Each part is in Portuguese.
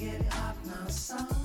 get it up now, son.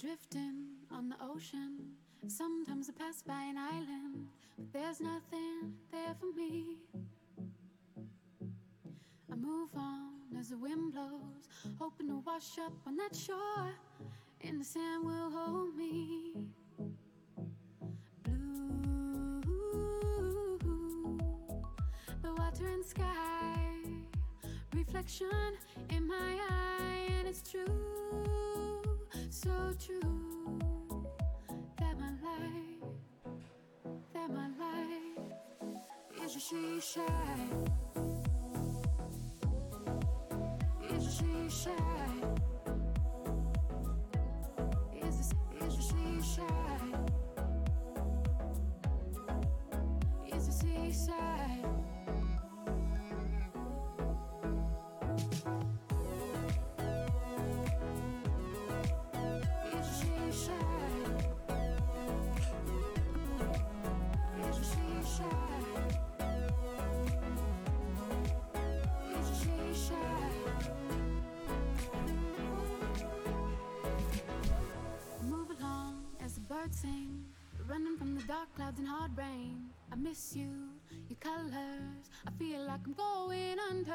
Drifting on the ocean. Sometimes I pass by an island, but there's nothing there for me. I move on as the wind blows, hoping to wash up on that shore, and the sand will hold me. Blue, the water and sky, reflection in my eye, and it's true, so true that my life, that my life is a she. Is a she shine. Is a, is a she. Is a seaside. Sing, running from the dark clouds and hard rain. I miss you, your colors. I feel like I'm going under.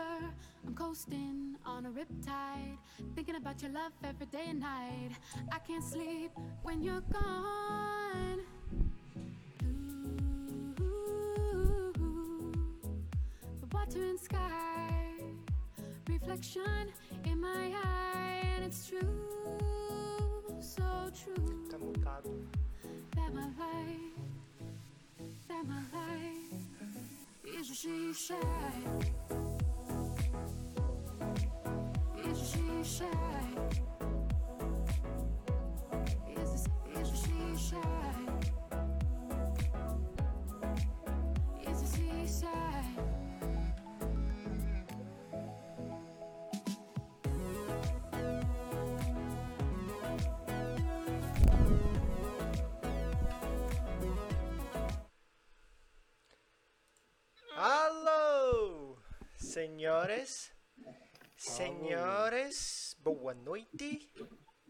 I'm coasting on a riptide, thinking about your love every day and night. I can't sleep when you're gone. The water and sky, reflection in my eye, and it's true, so true is I light? Am I light? 一直是一晒，一直是一晒。side Alô, senhores, senhores, boa noite.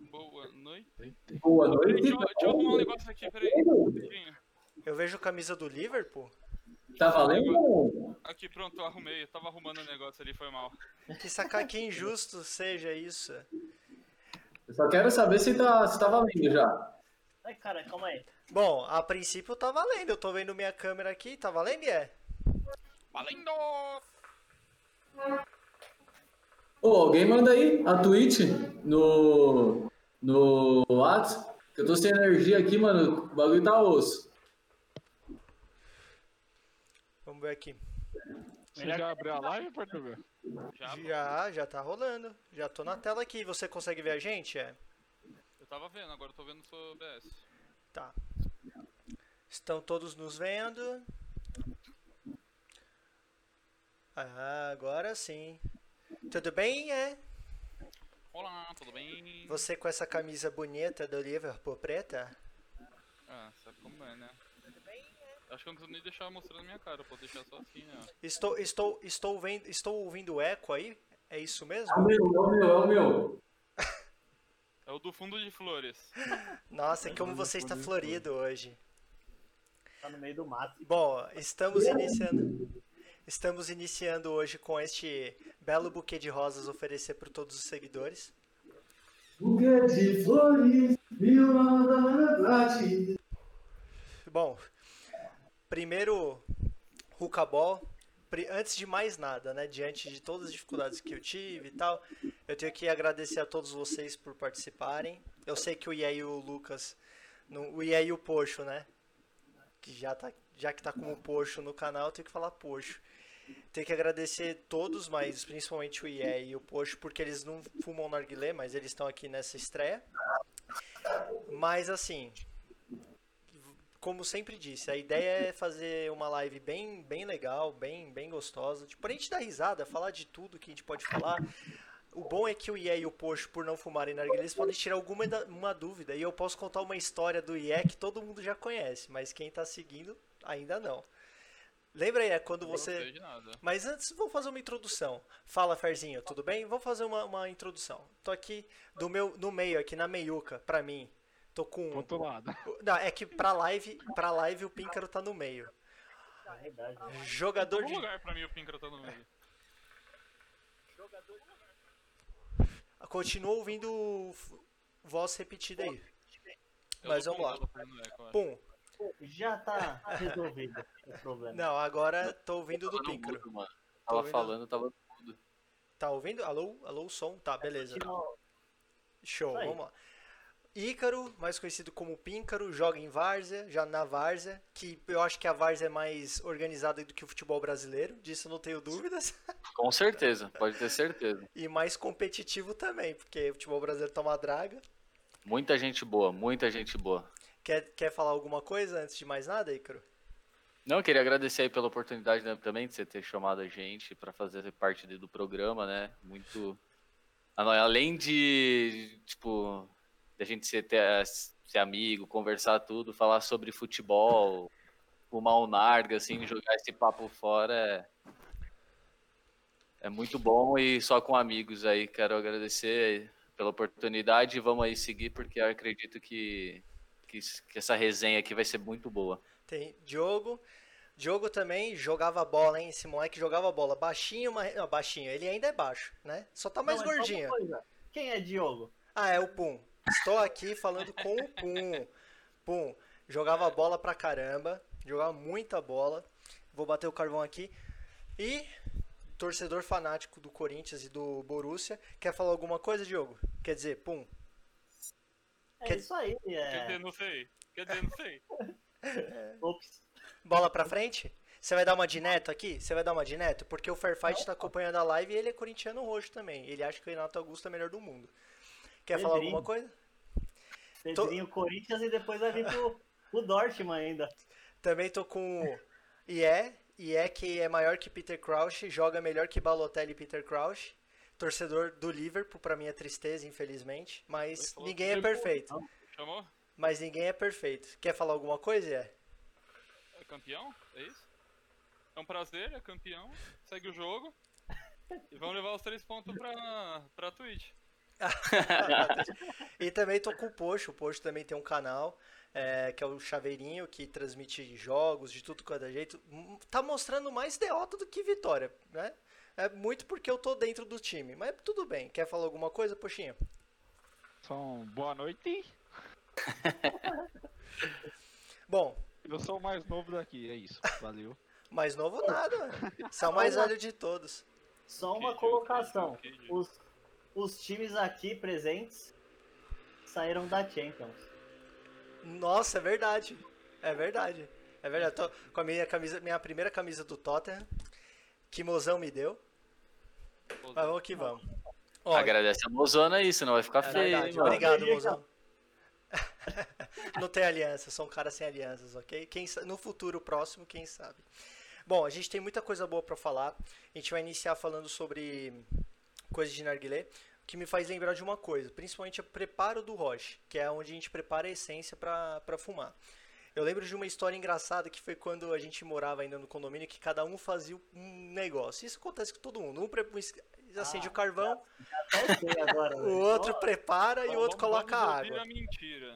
Boa noite. Boa noite. Deixa eu, deixa eu arrumar um negócio aqui, peraí. Eu vejo camisa do Liverpool. Tá valendo? Aqui, pronto, eu arrumei. Eu tava arrumando o negócio ali, foi mal. Que sacar que injusto seja isso. Eu só quero saber se tá, se tá valendo já. Ai, cara, calma aí. Bom, a princípio tá valendo. Eu tô vendo minha câmera aqui, tá valendo? É. Valendo! Ô, alguém manda aí a tweet no, no WhatsApp. que Eu tô sem energia aqui, mano. O bagulho tá osso. Vamos ver aqui. Você já abriu a live, Portugal? Já, Já, já tá rolando. Já tô na tela aqui. Você consegue ver a gente? É. eu tava vendo, agora eu tô vendo o seu OBS. Tá. Estão todos nos vendo? Ah, agora sim. Tudo bem, é? Olá, tudo bem? Você com essa camisa bonita do Liverpool preta? Ah, sabe como é, né? Acho que eu não preciso nem deixar mostrando a minha cara, eu posso deixar só assim, né? Estou, estou, estou vendo, estou ouvindo eco aí? É isso mesmo? É o meu, é o meu, é o meu. É o do fundo de flores. Nossa, como você está florido hoje. Tá no meio do mato. Bom, estamos iniciando. Estamos iniciando hoje com este belo buquê de rosas oferecer para todos os seguidores. Buquê de flores, bate. Bom, primeiro Rucabol, antes de mais nada, né, diante de todas as dificuldades que eu tive e tal, eu tenho que agradecer a todos vocês por participarem. Eu sei que o Ié e o Lucas, o Ié e o Poxo, né, que já tá, já que tá como Poxo no canal, eu tenho que falar Poxo. Tenho que agradecer todos, mas principalmente o Ié e o Poxo, porque eles não fumam narguilé, mas eles estão aqui nessa estreia. Mas assim, como sempre disse, a ideia é fazer uma live bem, bem legal, bem, bem gostosa. Tipo, pra gente dar risada, falar de tudo que a gente pode falar. O bom é que o Ié e o Poxo, por não fumarem narguilé, eles podem tirar alguma uma dúvida. E eu posso contar uma história do Ié que todo mundo já conhece, mas quem tá seguindo ainda não. Lembra, Ié, quando Eu Não você... sei de nada. Mas antes, vamos fazer uma introdução. Fala, Ferzinho, tudo bem? Vamos fazer uma, uma introdução. Tô aqui do meu, no meio, aqui na meiuca, pra mim. Tô com. Ponto nada. Não, é que pra live, pra live o Píncaro tá no meio. É verdade. Jogador de. lugar pra mim o Pinkra tá no meio. Continua ouvindo voz repetida aí. Eu Mas vamos lá. acho. Pum. Já tá resolvido o problema. Não, agora tô ouvindo do mudo, mano. Tava ouvindo? falando, tava Tá ouvindo? Alô? Alô, som? Tá, beleza. Show, vamos lá. Ícaro, mais conhecido como Píncaro, joga em Várzea, já na Várzea, que eu acho que a Várzea é mais organizada do que o futebol brasileiro, disso eu não tenho dúvidas. Com certeza, pode ter certeza. E mais competitivo também, porque o futebol brasileiro tá uma draga. Muita gente boa, muita gente boa. Quer, quer falar alguma coisa antes de mais nada, Ícaro? Não, queria agradecer aí pela oportunidade né, também de você ter chamado a gente para fazer parte do programa, né? Muito. Além de, tipo, da gente ser, ter, ser amigo, conversar tudo, falar sobre futebol, fumar um narga, assim, jogar esse papo fora é, é muito bom e só com amigos aí. Quero agradecer pela oportunidade e vamos aí seguir porque eu acredito que, que, que essa resenha aqui vai ser muito boa. Tem Diogo. Diogo também jogava bola, hein? Esse moleque jogava bola. Baixinho, mas. Não, baixinho. Ele ainda é baixo, né? Só tá mais Não, gordinho. coisa. Quem é Diogo? Ah, é o Pum. Estou aqui falando com o Pum. Pum, jogava bola pra caramba, jogava muita bola. Vou bater o carvão aqui. E torcedor fanático do Corinthians e do Borussia. Quer falar alguma coisa, Diogo? Quer dizer, Pum. É Quer- isso aí. Quer É... dizer, não sei. Quer dizer, não sei. Ops. Bola pra frente? Você vai dar uma de neto aqui? Você vai dar uma de neto? Porque o Fairfight tá acompanhando a live e ele é corintiano roxo também. Ele acha que o Renato Augusto é melhor do mundo. Quer falar Pedrinho. alguma coisa? Pedrinho Corinthians e depois vai vir pro, pro Dortmund ainda. Também tô com o Ié, Ié que é maior que Peter Crouch, joga melhor que Balotelli e Peter Crouch. Torcedor do Liverpool, pra minha tristeza, infelizmente. Mas ninguém é perfeito. Chamou? Mas ninguém é perfeito. Quer falar alguma coisa, Ié? É campeão? É isso? É um prazer, é campeão. Segue o jogo. E vamos levar os três pontos pra, pra Twitch. e também tô com o Poxo. O Poxo também tem um canal, é, que é o Chaveirinho, que transmite jogos de tudo quanto é jeito. Hum, Tá mostrando mais derrota do que vitória, né? É muito porque eu tô dentro do time. Mas tudo bem. Quer falar alguma coisa, Poxinha? São boa noite. Bom, Eu sou o mais novo daqui, é isso. Valeu. mais novo nada. é o mais velho de todos. Só uma Que colocação. Os, os times aqui presentes saíram da Champions. Nossa, é verdade. É verdade. É verdade. Tô com a minha camisa, minha primeira camisa do Tottenham, que mozão me deu. Mas vamos que vamos. Ó, Agradece a mozona aí, senão vai ficar é feio, verdade. Obrigado, mozão. Não tem aliança, sou um cara sem alianças, ok? Quem, no futuro próximo, quem sabe. Bom, a gente tem muita coisa boa pra falar. A gente vai iniciar falando sobre coisas de narguilé, que me faz lembrar de uma coisa, principalmente o preparo do roche, que é onde a gente prepara a essência pra fumar. Eu lembro de uma história engraçada que foi quando a gente morava ainda no condomínio, que cada um fazia um negócio. Isso acontece com todo mundo. Um pre- acende Ah, o carvão, Até sei agora. o outro prepara e o Vamos- outro coloca vamos água. a mentira.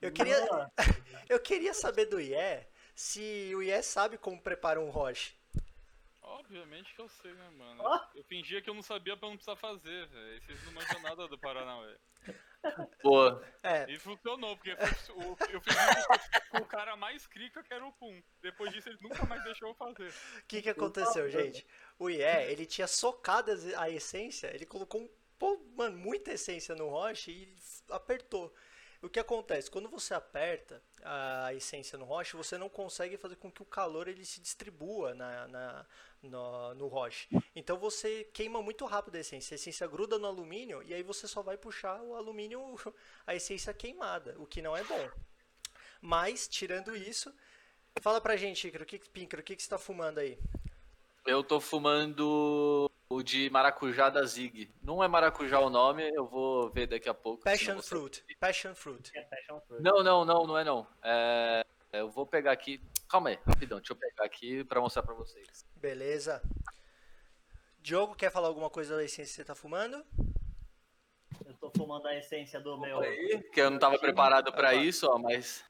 Eu queria, Boa. eu queria saber do IE se o IE sabe como prepara um roche. Obviamente que eu sei, né, mano? Eu fingia que eu não sabia pra não precisar fazer, velho. Vocês não manjam nada do Paranauê. Pô, É, E funcionou, porque foi o- eu fiz isso com o cara mais crica que era o Pum. Depois disso ele nunca mais deixou eu fazer. o que, que aconteceu, gente? O IE, ele tinha socado a essência, ele colocou um, pô, mano, muita essência no roche e apertou. O que acontece? Quando você aperta a essência no roche, você não consegue fazer com que o calor ele se distribua na, na- no, no roche. Então você queima muito rápido a essência. A essência gruda no alumínio e aí você só vai puxar o alumínio, a essência queimada, o que não é bom. Mas, tirando isso, fala pra gente, Ícaro, o que, Píncaro, o que, que você tá fumando aí? eu tô fumando o de maracujá da Zig. Não é maracujá o nome, eu vou ver daqui a pouco. Passion Fruit. Passion Fruit. É Passion Fruit. Não, não, não, não é não. É, eu vou pegar aqui. Calma aí, rapidão, deixa eu pegar aqui pra mostrar pra vocês. Beleza. Diogo, quer falar alguma coisa da essência que você tá fumando? Eu tô fumando a essência do meu. Aí, que eu não tava preparado pra isso, ó, mas.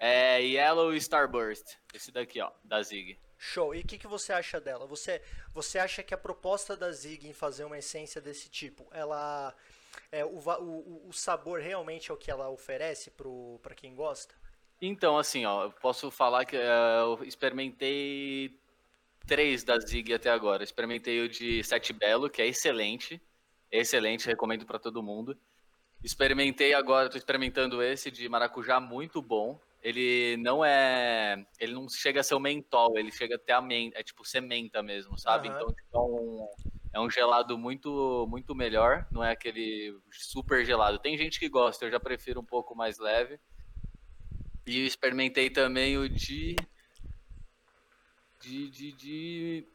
É Yellow Starburst. Esse daqui, ó, da Zig. Show. E o que, que você acha dela? Você, você acha que a proposta da Zig em fazer uma essência desse tipo, ela. É, o, o, o- sabor realmente é o que ela oferece pro, pra quem gosta? Então, assim, ó, eu posso falar que eh, eu experimentei três da Zig até agora. Experimentei o de Sete Belo, que é excelente. Excelente, recomendo pra todo mundo. Experimentei agora, tô experimentando esse de maracujá, muito bom. Ele não é. Ele não chega a ser o mentol, ele chega até a menta. É tipo sementa mesmo, sabe? Aham. Então tipo, é um, é um gelado muito, muito melhor. Não é aquele super gelado. Tem gente que gosta, eu já prefiro um pouco mais leve. E eu experimentei também o de. De. de, de...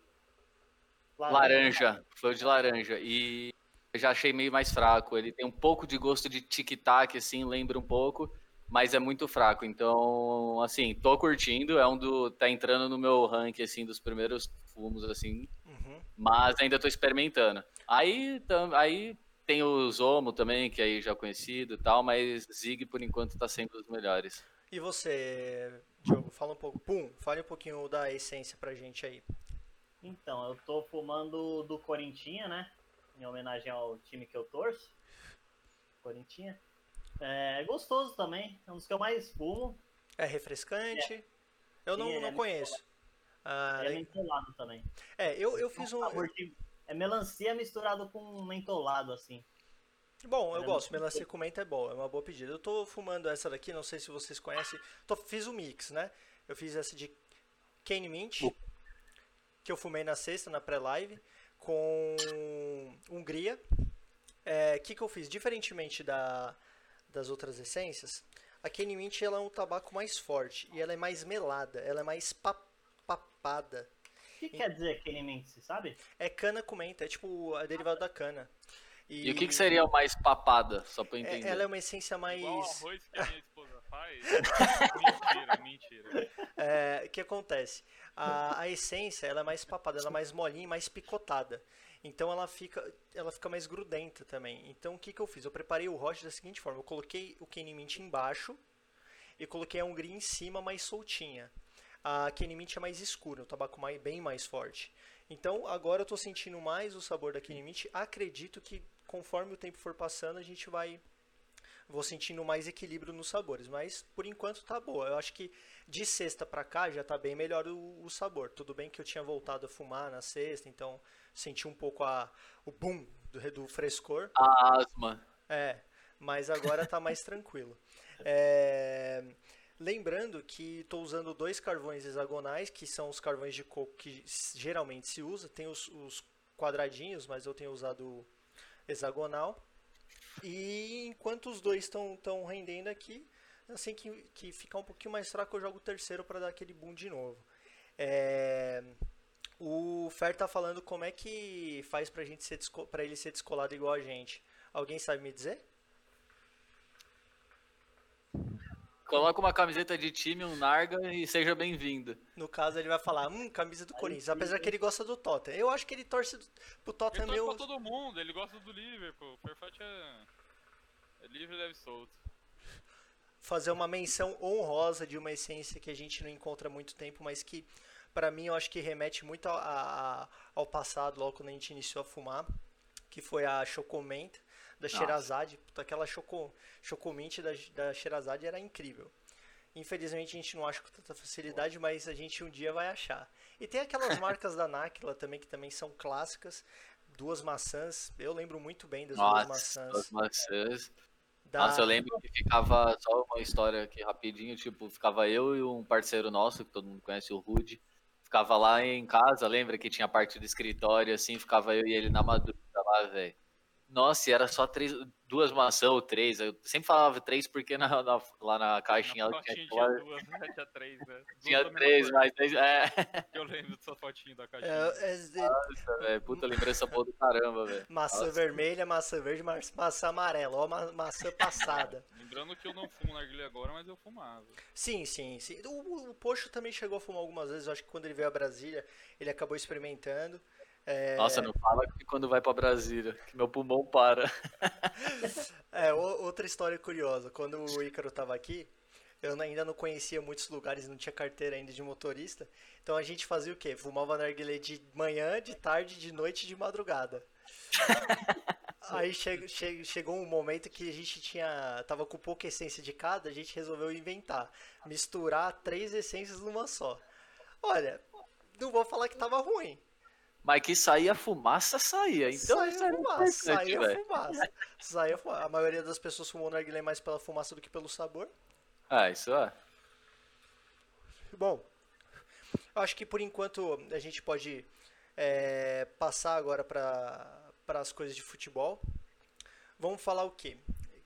Laranja. Foi o de laranja. E eu já achei meio mais fraco. Ele tem um pouco de gosto de tic-tac, assim, lembra um pouco. Mas é muito fraco. Então, assim, tô curtindo. É um do. Tá entrando no meu ranking, assim, dos primeiros fumos, assim. Uhum. Mas ainda tô experimentando. Aí, tam, aí tem o Zomo também, que aí já é conhecido e tal, mas Zig por enquanto tá sendo os melhores. E você, Diogo, fala um pouco. Pum, fale um pouquinho da essência pra gente aí. Então, eu tô fumando do Corintinha, né? Em homenagem ao time que eu torço. Corintinha. É gostoso também. É um dos que eu mais fumo. É refrescante? Eu não, ele não é conheço. Ah, é mentolado também. é, eu, eu fiz um. É melancia misturado com mentolado, assim. Bom, eu É gosto, melancia com menta é bom, é uma boa pedida. Eu tô fumando essa daqui, não sei se vocês conhecem. Tô, fiz o mix, né? Eu fiz essa de Cane Mint, que eu fumei na sexta, na pré-live, com Hungria. O que, que eu fiz? Diferentemente da, das outras essências, a Cane Mint ela é um tabaco mais forte e ela é mais melada, ela é mais pa- papada. O que quer dizer aquele mint, você sabe? É cana com menta, é tipo a derivada da cana. E, o que, que seria o mais papada, só pra eu É- entender? ela é uma essência mais. Igual o arroz que a minha esposa faz. mentira, mentira. É, o que acontece? A, a essência ela é mais papada, ela é mais molinha, e mais picotada. Então ela fica, ela fica mais grudenta também. Então o que, que eu fiz? Eu preparei o hot da seguinte forma: eu coloquei o Kenny Mint embaixo e coloquei a Hungria em cima, mais soltinha. A Kenny Mint é mais escura, o tabaco mais, bem mais forte. Então agora eu estou sentindo mais o sabor da Mint. Acredito que conforme o tempo for passando, a gente vai vou sentindo mais equilíbrio nos sabores, mas por enquanto tá boa. Eu acho que de sexta pra cá já tá bem melhor o, o sabor. Tudo bem que eu tinha voltado a fumar na sexta, então senti um pouco a, o boom do, do frescor. A asma. É, mas agora tá mais tranquilo. É, lembrando que estou usando dois carvões hexagonais, que são os carvões de coco que geralmente se usa. Tem os, os quadradinhos, mas eu tenho usado hexagonal. E enquanto os dois estão rendendo aqui, assim que, que ficar um pouquinho mais fraco, eu jogo o terceiro para dar aquele boom de novo. É, o Fer tá falando como é que faz pra ele ser descolado igual a gente. Alguém sabe me dizer? Coloca uma camiseta de time, um narga e seja bem-vindo. No caso, ele vai falar, hum, camisa do Corinthians, apesar que ele gosta do Tottenham. Eu acho que ele torce do- pro Ele Tottenham torce meio... pra todo mundo, ele gosta do Liverpool. O Perfat é. É livre leve e solto. fazer uma menção honrosa de uma essência que a gente não encontra há muito tempo, mas que pra mim eu acho que remete muito a- a- ao passado, logo quando a gente iniciou a fumar, que foi a Chocomenta da Sherazade. Puta, Aquela choco, Chocomint da, da Sherazade era incrível. Infelizmente a gente não acha com tanta facilidade, mas a gente um dia vai achar. E tem aquelas marcas da Náquila também, que também são clássicas. Duas maçãs, eu lembro muito bem das duas Nossa, maçãs. as maçãs. Da- Nossa, eu lembro que ficava, só uma história aqui rapidinho, tipo, ficava eu e um parceiro nosso, que todo mundo conhece, o Rude, ficava lá em casa, lembra que tinha parte do escritório, assim, ficava eu e ele na madrugada lá, velho. Nossa, e era só três, duas maçãs ou três, eu sempre falava três porque na- na- lá na caixinha Na tinha, duas, né? Tinha três, né? Duas tinha três, mas três, é, Eu lembro dessa fotinha da caixinha. É, é- Nossa, velho, puta lembrança boa do caramba, velho. Maçã Nossa. vermelha, maçã verde, ma- maçã amarela. Ó, ma- maçã passada. Lembrando que eu não fumo narguilha agora, mas eu fumava. sim, sim, sim. O, o Poxo também chegou a fumar algumas vezes. Eu acho que quando ele veio a Brasília, ele acabou experimentando. É, Nossa, não fala que quando vai pra Brasília, que meu pulmão para. É, outra história curiosa. Quando o Ícaro tava aqui, eu ainda não conhecia muitos lugares, não tinha carteira ainda de motorista. Então a gente fazia o quê? Fumava narguilé de manhã, de tarde, de noite e de madrugada. Aí che- che- chegou um momento que a gente tinha. tava com pouca essência de cada, a gente resolveu inventar. Misturar três essências numa só. Olha, não vou falar que tava ruim. Mas que saía fumaça, saía. Então saía isso era fumaça, saía fumaça. Saía fumaça. A maioria das pessoas fumou narguilé mais pela fumaça do que pelo sabor. Ah, isso é. Bom, eu acho que por enquanto a gente pode é, passar agora para as coisas de futebol. Vamos falar o quê?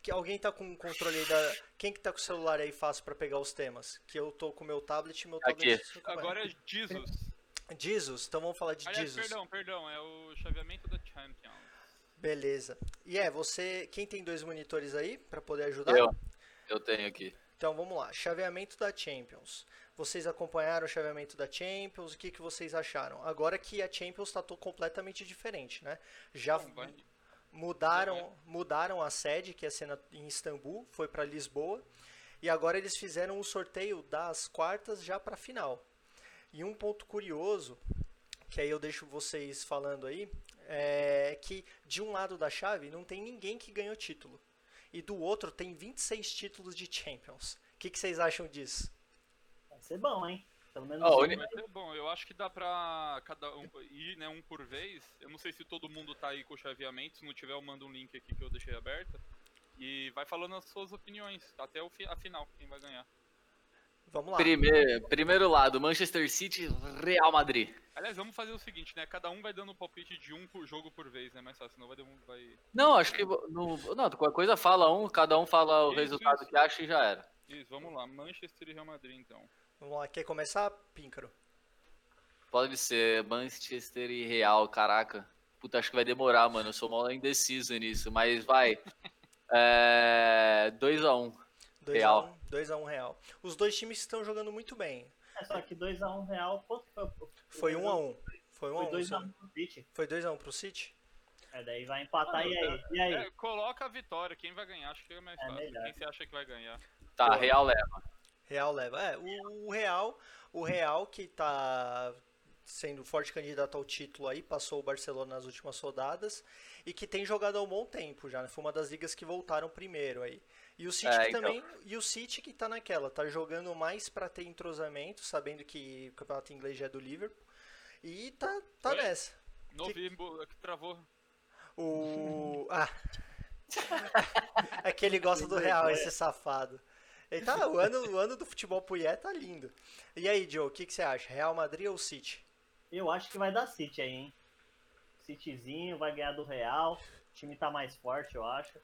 Que alguém tá com o controle aí da. Quem que tá com o celular aí fácil para pegar os temas? Que eu tô com o meu tablet e meu Aqui. tablet. vai. Agora é Jesus. Jesus, então vamos falar de Aliás, Jesus. perdão, perdão, é o chaveamento da Champions. Beleza. E é, você. Quem tem dois monitores aí para poder ajudar? Eu. Eu tenho aqui. Então vamos lá, chaveamento da Champions. Vocês acompanharam o chaveamento da Champions? O que, que vocês acharam? Agora que a Champions está completamente diferente, né? Já mudaram, mudaram a sede, que ia ser na- em Istambul, foi para Lisboa, e agora eles fizeram o sorteio das quartas já para a final. E um ponto curioso, que aí eu deixo vocês falando aí, é que de um lado da chave não tem ninguém que ganhou título. E do outro tem 26 títulos de Champions. O que, que vocês acham disso? Vai ser bom, hein? Pelo menos Ó, um Vai ser bom, eu acho que dá pra cada um ir, né, um por vez. Eu não sei se todo mundo tá aí com o chaveamento, se não tiver eu mando um link aqui que eu deixei aberto. E vai falando as suas opiniões, até o fi- a final, quem vai ganhar. Vamos lá. Primeiro, primeiro lado, Manchester City, Real Madrid. Aliás, vamos fazer o seguinte, né? Cada um vai dando um palpite de um por jogo por vez, né? Mais fácil, senão vai, dar um- vai... Não, acho que. No, não, qualquer coisa fala um, cada um fala o Isso, resultado isso. que acha e já era. Isso, vamos lá. Manchester e Real Madrid, então. Vamos lá. Quer começar, Píncaro? Pode ser Manchester e Real, caraca. Puta, acho que vai demorar, mano. Eu sou mal indeciso nisso, mas vai. É. 2x1. 2x1 Real. 2x1 Real. Os dois times estão jogando muito bem. É só que 2x1 real, quanto foi? o- Foi o- 1x1. Foi Foi 1x1. 2x1 pro City. Foi 2x1 pro City? É, daí vai empatar e aí? E aí? É, coloca a vitória, quem vai ganhar, acho que é mais É fácil. melhor. Quem você acha que vai ganhar? Tá, Pô. Real leva. Real leva. É, o, o Real, o Real que tá sendo forte candidato ao título aí, passou o Barcelona nas últimas rodadas e que tem jogado há um bom tempo já, né? Foi uma das ligas que voltaram primeiro aí. E o City É, que então. também, e o City que tá naquela, tá jogando mais pra ter entrosamento, sabendo que o campeonato inglês já é do Liverpool. E tá, tá Oi? nessa. Não Que- que travou. O. Ah. é que ele gosta do Real, esse safado. Ele tá, o, ano, o ano do futebol pro Ié tá lindo. E aí, Joe, o que, que você acha? Real Madrid ou City? Eu acho que vai dar City aí, hein? Cityzinho vai ganhar do Real. O time tá mais forte, eu acho.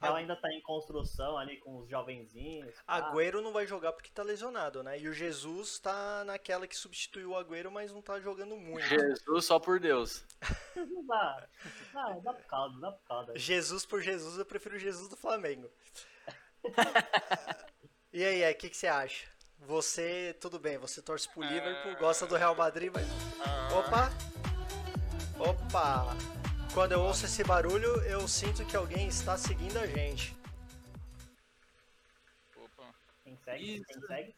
Real Ah. ainda tá em construção ali com os jovenzinhos. pá. Agüero não vai jogar porque tá lesionado, né? E o Jesus tá naquela que substituiu o Agüero, mas não tá jogando muito. Jesus só por Deus. Não dá. Dá, dá por caldo, dá por caldo. Jesus por Jesus, eu prefiro o Jesus do Flamengo. e aí, o que, que você acha? Você, tudo bem, você torce pro Liverpool, gosta do Real Madrid, mas. Opa! Opa! Quando eu ouço esse barulho, eu sinto que alguém está seguindo a gente. Opa. Quem segue? Quem segue?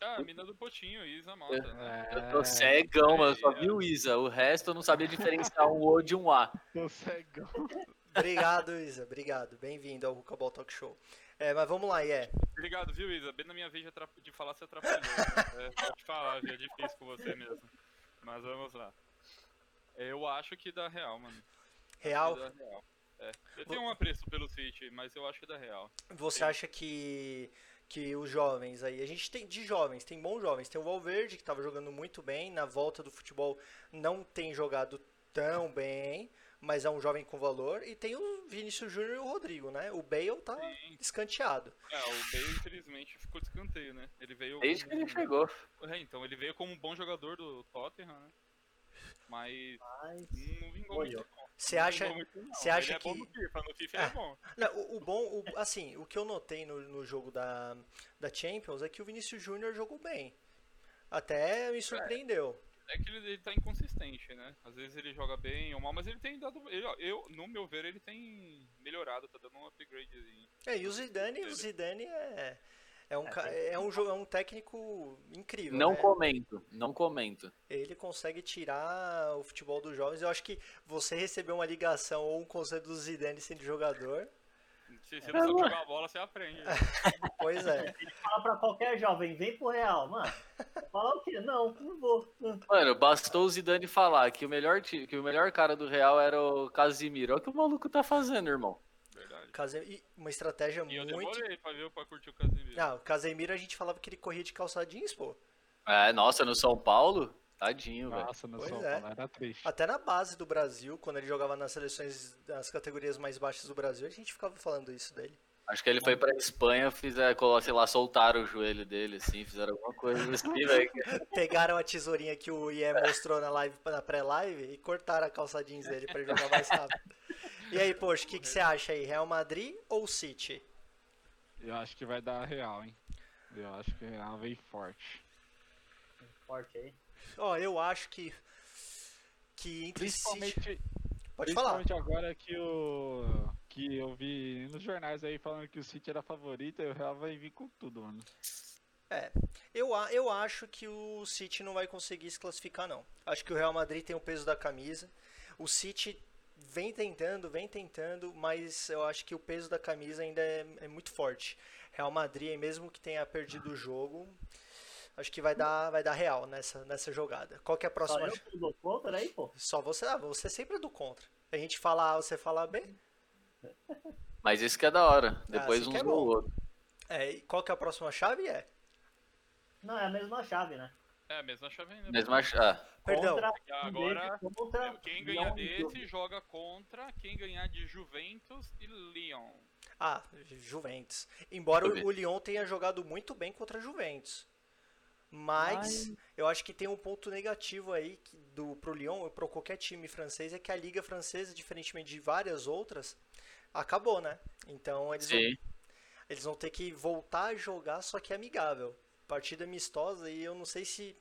Ah, a mina do Potinho, Isa Mota. né? Eu tô cegão, mano. Eu só vi o Isa. O resto eu não sabia diferenciar um O de um A. Tô cegão. Obrigado, Isa, obrigado. Bem-vindo ao Rucabol Talk Show. É, mas vamos lá, Ié. Obrigado, viu, Isa? Bem na minha vez de, atrap- de falar, você atrapalhou. né? É, pode falar, viu? É difícil com você mesmo. Mas vamos lá. Eu acho que dá real, mano. Real, que dá real. É. Eu tenho um apreço pelo City, mas eu acho que dá real. você acha que, que os jovens aí, a gente tem de jovens, tem bons jovens. Tem o Valverde, que estava jogando muito bem, na volta do futebol não tem jogado tão bem, mas é um jovem com valor. E tem o Vinícius Júnior e o Rodrigo, né? O Bale tá Sim. escanteado. É, o Bale, infelizmente, ficou de escanteio, né? Ele veio. Desde que como- ele chegou. É, então, ele veio como um bom jogador do Tottenham, né? Mas Mas. não vingou Olha. muito. não. Você acha, você acha é bom que- no FIFA, no FIFA ele é bom. Não, o, o bom, o- assim, o que eu notei no, no jogo da, da Champions é que o Vinícius Júnior jogou bem. Até me surpreendeu. É que ele, ele tá inconsistente, né? Às vezes ele joga bem ou mal, mas ele tem dado. ele- eu, no meu ver, ele tem melhorado, tá dando um upgradezinho. É, e o Zidane, o Zidane é, é, um, É, é, um, é um técnico incrível. Não né? comento, não comento. Ele consegue tirar o futebol dos jovens. Eu acho que você receber uma ligação ou um conselho do Zidane sendo jogador, Se você não sabe jogar a bola, você aprende. pois é. Fala pra qualquer jovem, vem pro Real, mano. Fala o quê? Não, não vou. Mano, bastou o Zidane falar que o melhor, que o melhor cara do Real era o Casimiro. Olha o que o maluco tá fazendo, irmão. Verdade. Case- e uma estratégia E eu muito. demorei pra ver pra curtir o Casemiro. Ah, o Casemiro a gente falava que ele corria de calça jeans, pô. É, nossa, no São Paulo, tadinho, velho. Nossa, no Pois São é. Paulo era triste. Até na base do Brasil, quando ele jogava nas seleções das categorias mais baixas do Brasil, a gente ficava falando isso dele. Acho que ele foi pra Espanha, fizeram, colo- sei lá, soltaram o joelho dele, assim, fizeram alguma coisa assim, velho. Pegaram a tesourinha que o IE mostrou na live na pré-live e cortaram a calça jeans dele pra ele jogar mais rápido. E aí, poxa, o que, que você acha aí? Real Madrid ou City? Eu acho que vai dar real, hein? Eu acho que o real vem forte. Forte aí. Ó, eu acho que. Que entre City. Principalmente, Pode falar. principalmente agora que o. Que eu vi nos jornais aí falando que o City era favorito e o Real vai vir com tudo, mano. Eu, a- eu acho que o City não vai conseguir se classificar, não. Acho que o Real Madrid tem o peso da camisa. O City vem tentando, vem tentando, mas eu acho que o peso da camisa ainda é, é muito forte. Real Madrid, mesmo que tenha perdido o jogo, acho que vai dar, vai dar real nessa, nessa jogada. Qual que é a Só próxima? eu que dou contra aí, pô. Só você, ah, você sempre é do contra. A gente fala A, você fala B. Mas isso que é da hora. Depois isso um que é outro. É, e qual que é a próxima chave? É. Não, é a mesma chave, né? É a mesma chave ainda. Mesmo ach... ah, Perdão. Contra agora, contra quem ganhar e desse joga contra quem ganhar de Juventus e Lyon. Ah, Juventus. Embora o, o Lyon tenha jogado muito bem contra Juventus. Mas eu acho que tem um ponto negativo aí que do, pro Lyon, para qualquer time francês, é que a Liga Francesa, diferentemente de várias outras, acabou, né? Então eles vão, sim. eles vão ter que voltar a jogar, só que amigável. Partida amistosa e eu não sei se,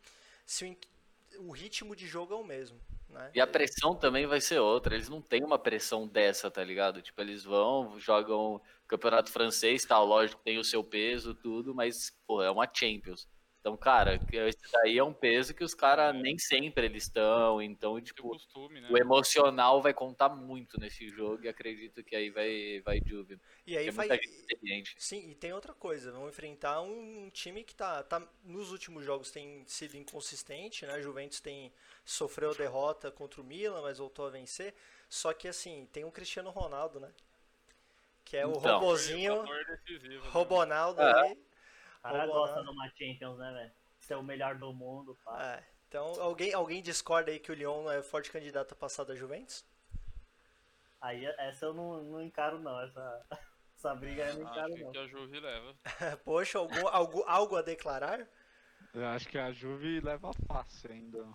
se o, o ritmo de jogo é o mesmo, né? E a pressão também vai ser outra. Eles não têm uma pressão dessa, tá ligado? Tipo, eles vão, jogam campeonato francês, tal, lógico, tem o seu peso, tudo, mas, pô, é uma Champions. Então, cara, que esse daí é um peso que os caras nem sempre eles estão, então, tipo, costume, né? o emocional vai contar muito nesse jogo e acredito que aí vai, vai Juve. E aí vai. Sim, e tem outra coisa, vão enfrentar um time que tá, tá nos últimos jogos tem sido inconsistente, né? A Juventus tem sofreu derrota contra o Milan, mas voltou a vencer. Só que assim, tem o Cristiano Ronaldo, né? Que é o Então. robozinho, decisivo, né? Robonaldo É. aí. O cara gosta de uma Champions, né, velho? Ser o melhor do mundo, pá. É, então, alguém, alguém discorda aí que o Lyon é forte candidato a passar da Juventus? Aí essa eu não, não encaro, não. Essa, essa briga eu não encaro, Acho não. que a Juve leva. Poxa, algum, algo, algo a declarar? Eu acho que a Juve leva fácil ainda.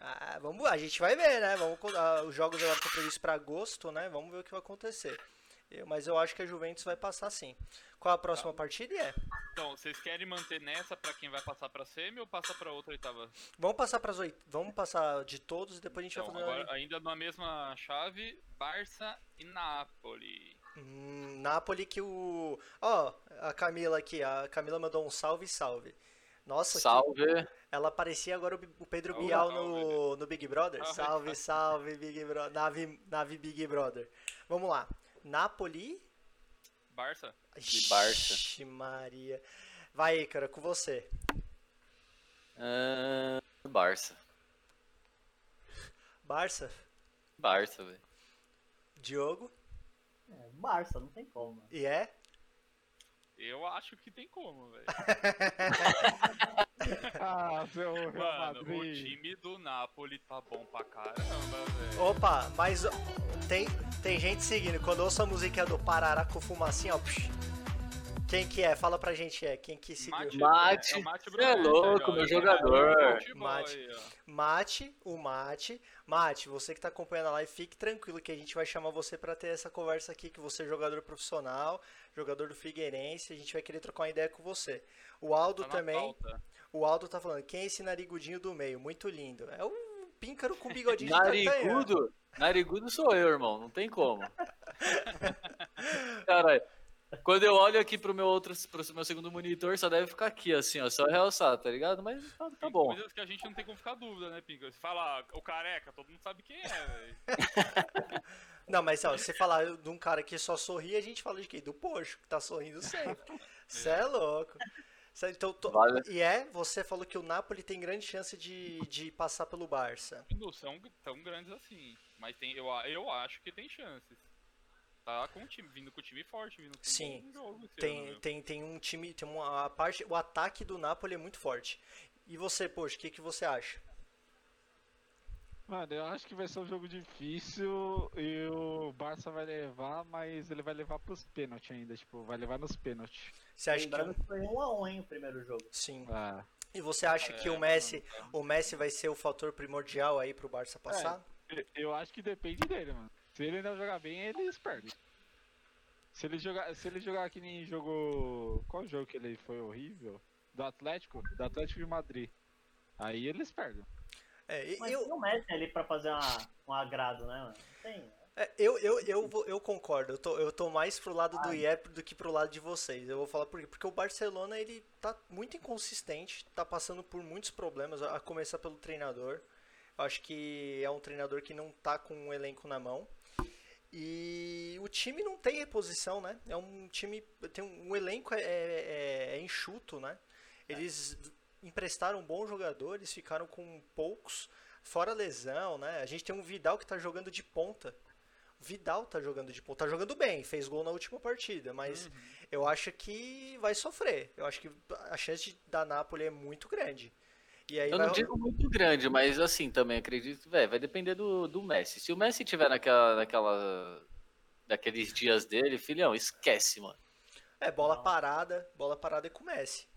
Ah, vamos, a gente vai ver, né? Vamos, ah, os jogos agora estão previstos para agosto, né? Vamos ver o que vai acontecer. Eu- mas eu acho que a Juventus vai passar sim. Qual a próxima partida? E É. Então, vocês querem manter nessa pra quem vai passar pra semi ou passa pra outra oitava? Vamos passar para oit... Vamos passar de todos e depois a gente Então, vai fazer. agora, ainda na mesma chave, Barça e Napoli. Hum, Napoli que o. Ó, a Camila aqui. A Camila mandou um salve, salve. Nossa, que- Salve. ela parecia agora o Pedro Salve, Bial salve. no, no Big Brother. Salve, Salve, salve, Big Brother. Nave, nave Big Brother. Vamos lá. Napoli. Barça? De Barça. Ixi, Maria. Vai, cara, com você. Ah, Barça. Barça, Barça, velho. Diogo É, Barça, não tem como. E é. Eu acho que tem como, velho. Ah, seu Mano, o Madrid. time do Napoli tá bom pra caramba, velho. Opa, mas tem, tem gente seguindo. Quando eu ouço a musiquinha do Parará com fumacinha, ó. psh. Quem que é? Fala pra gente, é. Quem que seguiu? Mate, Mate, é o Mate é Brunet, louco, ó, meu jogador. tá futebol Mate. Mate, o Mate. Mate, você que tá acompanhando a live, fique tranquilo que a gente vai chamar você pra ter essa conversa aqui, que você é jogador profissional, jogador do Figueirense, a gente vai querer trocar uma ideia com você. O Aldo Tá também, pauta. O Aldo tá falando, quem é esse narigudinho do meio? Muito lindo. É o píncaro com bigodinho de D'Artagnan. Narigudo? Narigudo sou eu, irmão. Não tem como. Caralho. Quando eu olho aqui pro meu outro, pro meu segundo monitor, só deve ficar aqui, assim, ó, só realçar, tá ligado? Mas tá, tá Tem bom. coisas que a gente não tem como ficar dúvida, né, Pinga? Você fala o careca, todo mundo sabe quem é, velho. Não, mas ó, você falar de um cara que só sorri, a gente fala de quem? Do Poxo, que tá sorrindo sempre. Você é louco. Então, to- Vale. E é, você falou que o Napoli tem grande chance de, de passar pelo Barça. Não são tão grandes assim. Mas tem, eu, eu acho que tem chances. Tá com o time, vindo com o time forte, vindo com Sim, um jogo ano, Tem, meu. tem, tem um time, tem uma a parte, o ataque do Napoli é muito forte. E você, Poxa, o que, que você acha? Mano, eu acho que vai ser um jogo difícil e o Barça vai levar, mas ele vai levar pros pênaltis ainda, tipo, vai levar nos pênaltis. Você acha que Lembrando que foi 1 a 1 hein, o primeiro jogo. sim? Ah, E você acha que É, o Messi, mano, o Messi vai ser o fator primordial aí pro Barça passar? eu- eu acho que depende dele, mano. Se ele não jogar bem, eles perdem. Se ele jogar, se ele jogar que nem jogou, qual jogo que ele foi horrível? Do Atlético, do Atlético de Madrid. Aí eles perdem. É, Mas eu, tem o Messi ali pra fazer uma, um agrado, né, mano? Tem. É, eu, eu, eu, vou- eu concordo, eu tô, eu tô mais pro lado do Ah. IEP do que pro lado de vocês. Eu vou falar por quê? Porque o Barcelona, ele tá muito inconsistente, tá passando por muitos problemas, a começar pelo treinador. Eu acho que é um treinador que não tá com um elenco na mão. E o time não tem reposição, né? É um time. Tem um, o elenco é, é- é enxuto, né? Eles emprestaram bons jogadores, ficaram com poucos, fora lesão, né? A gente tem um Vidal que tá jogando de ponta. O Vidal tá jogando de ponta, tá jogando bem, fez gol na última partida, mas eu acho que vai sofrer. Eu acho que a chance de da Napoli é muito grande. E aí Eu vai não digo muito grande, mas assim, também acredito, velho, vai depender do, do Messi. Se o Messi tiver naquela, naquela, daqueles dias dele, filhão, esquece, mano. É, bola parada, bola parada é com o Messi.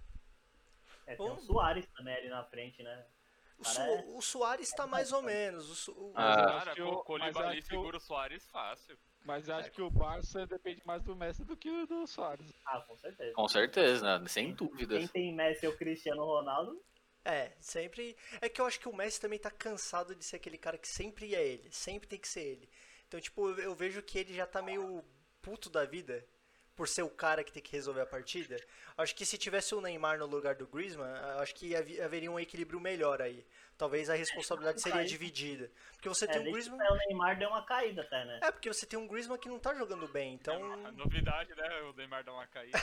É, tem o. Soares também ali na frente, né? O, Su- é- o Soares tá mais ou menos. O, Su- o- Ah. Cara, acho que o Colibali acho que o- segura o Soares fácil. Mas eu acho que o Barça depende mais do Messi do que do Soares. Ah, com certeza. Com certeza, né? Sem dúvidas. Quem tem Messi é o Cristiano Ronaldo. É, sempre. É que eu acho que o Messi também tá cansado de ser aquele cara que sempre é ele. Sempre tem que ser ele. Então, tipo, eu, eu vejo que ele já tá meio puto da vida por ser o cara que tem que resolver a partida. Acho que se tivesse o Neymar no lugar do Griezmann, acho que haveria um equilíbrio melhor aí. Talvez a responsabilidade seria dividida. Porque você É, tem um Griezmann. o Neymar deu uma caída até, né? É, porque você tem um Griezmann que não tá jogando bem, então. A novidade, né? O Neymar dá uma caída.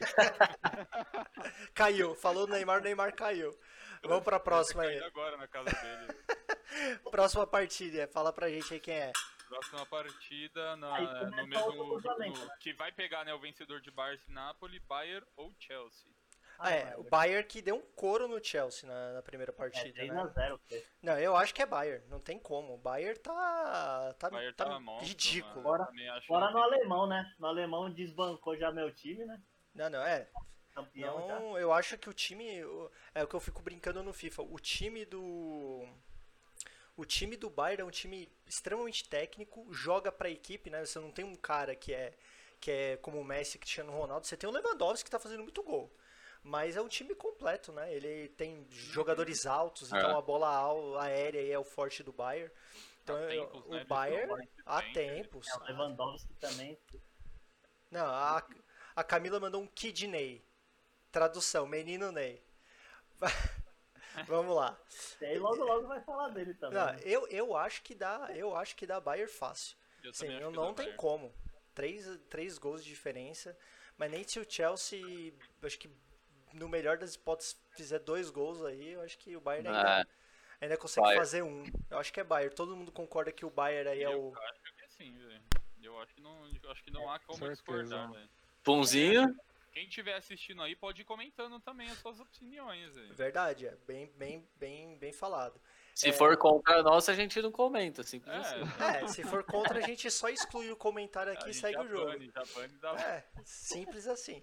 Caiu. Falou do Neymar, o Neymar caiu. Vamos pra próxima Tá aí. caindo agora na casa dele. Próxima partida. Fala pra gente aí quem é. Próxima partida na, Aí no mesmo no- né? que vai pegar né, o vencedor de Barça e Napoli, Bayern ou Chelsea. Ah, é, o Bayern que deu um couro no Chelsea na, na primeira É partida, 3x0. né? Não, eu acho que é Bayern, não tem como. O Bayern tá, tá, Bayern tá tá monstro, ridículo. Fora no alemão, né? No alemão desbancou já meu time, né? Não, não, é. Campeão já. Não, eu acho que o time. o- É o que eu fico brincando no FIFA. O time do. O time do Bayern é um time extremamente técnico, joga pra equipe, né? Você não tem um cara que é, que é como o Messi, Cristiano Ronaldo, você tem o Lewandowski que tá fazendo muito gol. Mas é um time completo, né? Ele tem jogadores altos, então É. a bola ao- aérea aí é o forte do Bayern. Então Há tempos, o né? Bayern há tempos. É, o Lewandowski também. Não, a, a Camila mandou um Kid Ney. Tradução, menino Ney. Vamos lá. E aí logo logo vai falar dele também. Não, né? eu, eu acho que dá, eu acho que dá Bayern fácil. Eu Sim, não dá tem Bayern. como. Três, três gols de diferença. Mas nem se o Chelsea, acho que no melhor das hipóteses, fizer dois gols aí, eu acho que o Bayern ainda, É, ainda consegue Bayern. fazer um. Eu acho que é Bayern. Todo mundo concorda que o Bayern aí é Eu o. acho que sim, velho. Eu acho que não, eu acho que não há como Certeza. discordar, velho. Punzinho, Quem estiver assistindo aí pode ir comentando também as suas opiniões, velho. Verdade, é bem, bem, bem, bem falado. se É. for contra a nossa, a gente não comenta, simples É, assim. É, se for contra, a gente só exclui o comentário a aqui e gente segue já o jogo. bane da É, simples assim.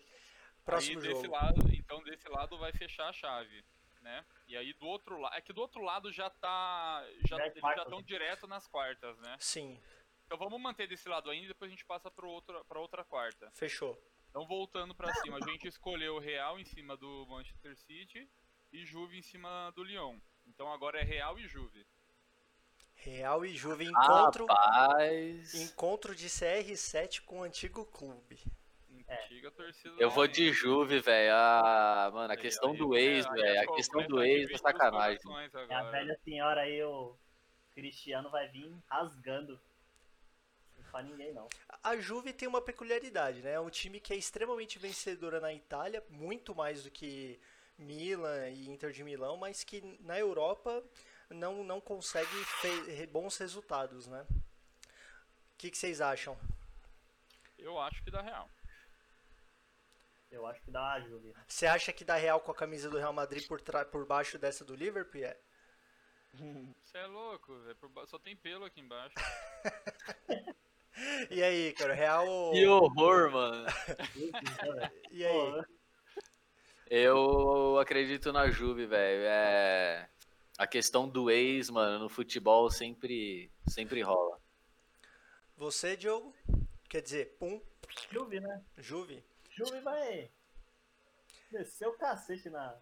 Próximo aí, desse jogo. lado, então desse lado vai fechar a chave, né? E aí do outro lado, é que do outro lado já tá, já é eles já estão direto nas quartas, né? Sim, Então vamos manter desse lado ainda e depois a gente passa para outra para outra quarta. fechou. Então voltando pra cima, a gente escolheu o Real em cima do Manchester City e Juve em cima do Lyon. Então agora é Real e Juve. Real e Juve encontro, Rapaz. encontro de CR7 com o antigo clube. Antiga torcida. Eu vou de Juve, velho. Ah, mano, a Aí, questão aí, do é, ex, aí velho. A ficou questão do completamente ex é sacanagem. É a velha senhora aí, o Cristiano vai vir rasgando. Pra ninguém, não. A Juve tem uma peculiaridade, né? É um time que é extremamente vencedora na Itália, muito mais do que Milan e Inter de Milão, mas que na Europa não, não consegue bons resultados, né? O que, que vocês acham? Eu acho que dá Real. Eu acho que dá Juve. Você acha que dá Real com a camisa do Real Madrid por, tra- por baixo dessa do Liverpool? É? Você é louco, velho. Só tem pelo aqui embaixo. E aí, cara, Real ou... Que horror, mano. E aí? Eu acredito na Juve, velho. É... A questão do ex, mano, no futebol sempre, sempre rola. Você, Diogo? Quer dizer, pum, Juve, né? Juve. Juve vai descer o cacete na,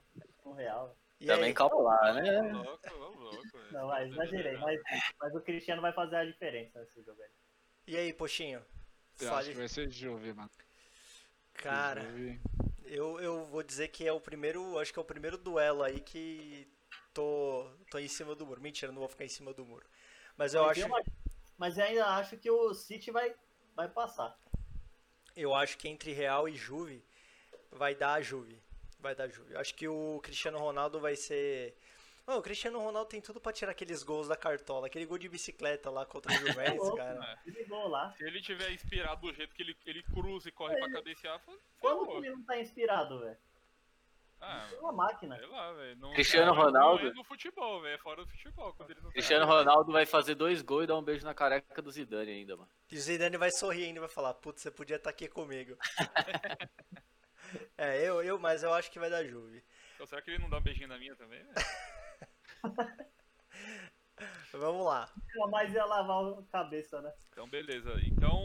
no Real. E Também aí? calma lá, Ô, né? louco, ô, louco, velho. Não, mas exagerei. Mas, mas o Cristiano vai fazer a diferença nesse jogo aí. E aí, Poxinho? Eu acho que vai ser Juve, mano. Cara, Juve. eu, eu vou dizer que é o primeiro, acho que é o primeiro duelo aí que tô, tô em cima do muro. Mentira, não vou ficar em cima do muro. Mas eu Mas acho, uma- Mas eu ainda acho que o City vai, vai passar. eu acho que entre Real e Juve vai dar a Juve. Vai dar a Juve. Eu acho que o Cristiano Ronaldo vai ser Mano, o Cristiano Ronaldo tem tudo pra tirar aqueles gols da cartola. Aquele gol de bicicleta lá contra o Juventus, louco, cara. Ele lá. Se ele tiver inspirado do jeito que ele, ele cruza e corre pra cabecear, foi. Como que ele não tá inspirado, velho? Ah, É uma máquina. sei lá, velho. Não- Cristiano não é- Ronaldo? Não é no futebol, velho. É fora do futebol. Quando ele não tá Cristiano Ronaldo vai fazer dois gols e dar um beijo na careca do Zidane ainda, mano. E o Zidane vai sorrir ainda e vai falar, putz, você podia estar aqui comigo. é, eu, eu, mas eu acho que vai dar Juve. Então, será que ele não dá um beijinho na minha também? Vamos lá. Mas ia lavar a cabeça, né? Então, beleza. Então,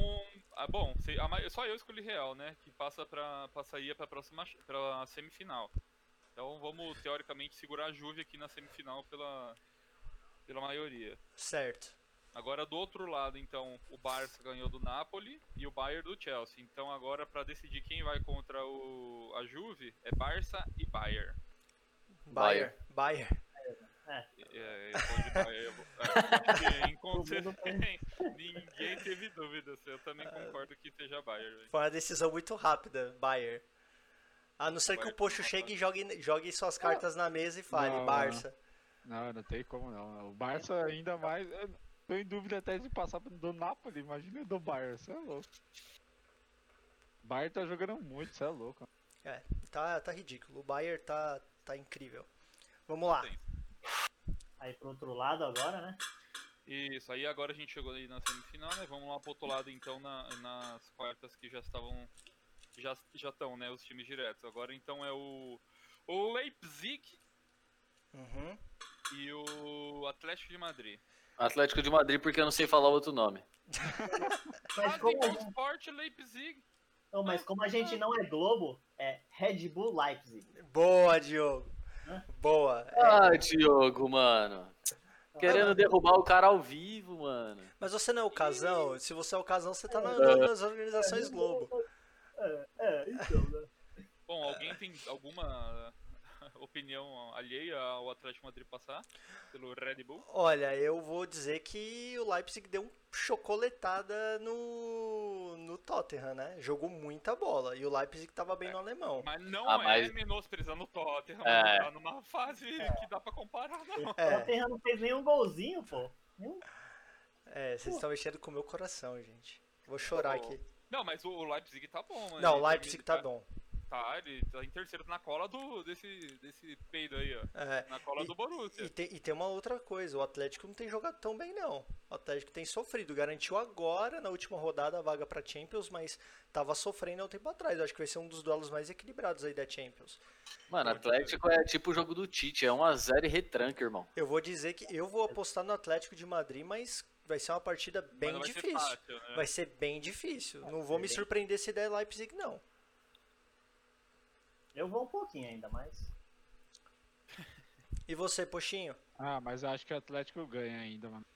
ah, bom, se- a ma- só eu escolhi Real, né? Que passa pra, passaria pra próxima pra semifinal. Então, vamos, teoricamente, segurar a Juve aqui na semifinal pela, pela maioria. Certo. Agora, do outro lado, então, o Barça ganhou do Napoli e o Bayern do Chelsea. Então, agora, pra decidir quem vai contra o, a Juve, é Barça e Bayern. Bayer. Bayer. Eu vou de Bayern. É, que, em consequência, ninguém teve dúvidas. Eu também concordo que seja Bayern. velho. Foi uma decisão muito rápida, Bayer. A não ser que o Bayern Pocho chegue e jogue, jogue suas cartas na mesa e fale, Não, Barça. Não, não tem como não. O Barça ainda mais. Tô em dúvida até de passar do Napoli. Imagina do Bayern, você é louco. O Bayern tá jogando muito, você é louco. É, tá, tá ridículo. O Bayer tá, tá incrível. Vamos lá. Aí pro outro lado agora, né? Isso, aí agora a gente chegou aí na semifinal, né? Vamos lá pro outro lado então na- nas quartas que já estavam. Já já estão, né? Os times diretos. Agora então é o, o Leipzig Uhum. e o Atlético de Madrid. Atlético de Madrid, porque eu não sei falar outro nome. Mas como, Sport Leipzig. não, mas como a gente não é Globo, é Red Bull Leipzig. Boa, Diogo. Boa. É, Ah, Diogo, mano. Querendo derrubar o cara ao vivo, mano. mas você não é o casão? Se você é o casão, você tá na- na- nas organizações Globo. É, é, então, né? Bom, alguém tem alguma opinião alheia ao Atlético Madrid passar pelo Red Bull? Olha, eu vou dizer que o Leipzig deu um chocoletada no, no Tottenham, né? Jogou muita bola. E o Leipzig tava bem no alemão. Mas não Ah, é mas- menosprezando o Tottenham, É. tá numa fase que dá pra comparar, não. O É, Tottenham não fez nenhum golzinho, pô. Nenhum. é, vocês estão mexendo com o meu coração, gente. Vou chorar Pô, aqui. Não, mas o o Leipzig tá bom, mano. Não, o Leipzig tá ele bom. Tá, ele tá em terceiro na cola do, desse, desse peido aí, ó. É, Na cola E- do Borussia. E tem, e tem uma outra coisa, o Atlético não tem jogado tão bem não. O Atlético tem sofrido, garantiu agora na última rodada a vaga pra Champions, mas tava sofrendo há um tempo atrás. Eu acho que vai ser um dos duelos mais equilibrados aí da Champions. Mano, Atlético é tipo o jogo do Tite, é 1x0 e retranca, irmão. Eu vou dizer que eu vou apostar no Atlético de Madrid, mas vai ser uma partida bem não vai ser difícil. fácil, né? Vai ser bem difícil. Não ser vou me bem- surpreender se der Leipzig não. Eu vou um pouquinho ainda, mas. E você, Poxinho? Ah, mas eu acho que o Atlético ganha ainda, mano.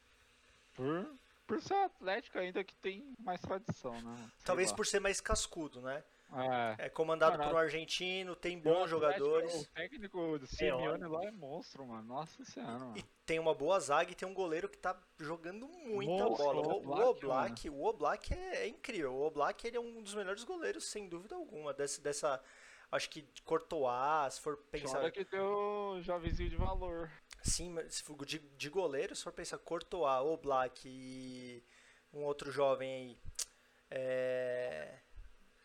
Por, por ser o Atlético ainda que tem mais tradição, né? Sei Talvez lá. por ser mais cascudo, né? É. É comandado por Caraca. um argentino, tem bons Atlético, jogadores. O técnico do Simeone lá é monstro, mano. Nossa senhora, mano. E tem uma boa zaga e tem um goleiro que tá jogando muita Monstro, bola. o O, o Oblak, Oblak, o Oblak é, é incrível. O Oblak ele é um dos melhores goleiros, sem dúvida alguma. Dessa, dessa acho que Courtois, se for pensar. Fora que tem o jovenzinho de valor. Sim, mas se for de, de goleiro, se for pensar Courtois, Oblak e um outro jovem aí. É,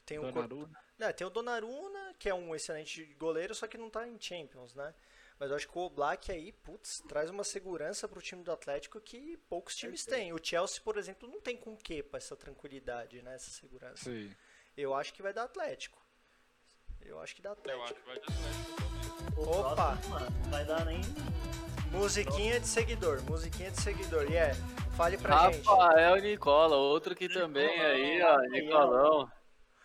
Tem um Cour- Donnarumma. Não, tem o Donnarumma, que é um excelente goleiro, só que não tá em Champions, né? Mas eu acho que o Oblak aí, putz, traz uma segurança pro time do Atlético que poucos times têm. O Chelsea, por exemplo, não tem com que pra essa tranquilidade, né? Essa segurança. Sim. Eu acho que vai dar Atlético. Eu acho que dá Eu Atlético. acho que vai dar Atlético Opa! próximo, mano, não vai dar nem. Musiquinha de seguidor, musiquinha de seguidor. E é, fale pra gente. Rafael Nicola, outro que Nicolão, também aí, ó, aí, ó. Nicolão.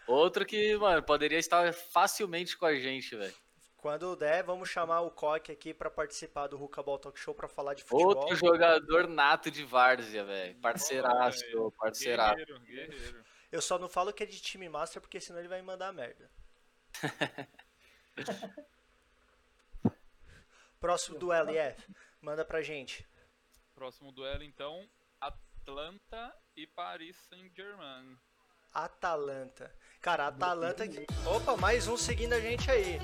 Outro que, mano, poderia estar facilmente com a gente, velho. Quando der, vamos chamar o Coque aqui pra participar do Rucaball Talk Show pra falar de futebol. Outro jogador nato de várzea, velho. Parceiraço, parceiraço. Guerreiro, guerreiro. Eu só não falo que é de time master porque senão ele vai me mandar merda. Próximo duelo, IF. Manda pra gente. Próximo duelo, então, Atlanta e Paris Saint-Germain. Atalanta. Cara, Atalanta. Opa, mais um seguindo a gente aí.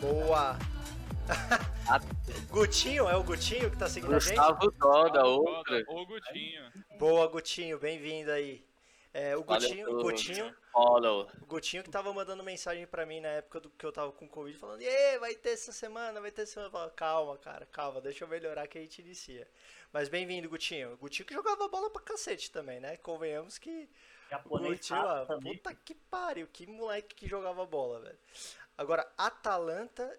Boa. Gutinho, é o Gutinho que tá seguindo a gente? Gustavo Doda, outro. O Gutinho. Boa, Gutinho, bem-vindo aí. É, o Valeu Gutinho, pelo- Gutinho, Follow. o Gutinho que tava mandando mensagem pra mim na época do que eu tava com Covid, falando, e vai ter essa semana, vai ter essa semana. Eu falava, calma, cara, calma, deixa eu melhorar que a gente inicia. Mas bem-vindo, Gutinho. O Gutinho que jogava bola pra cacete também, né? Convenhamos que o Japonês Gutinho, também. puta que pariu, que moleque que jogava bola, velho. Agora, Atalanta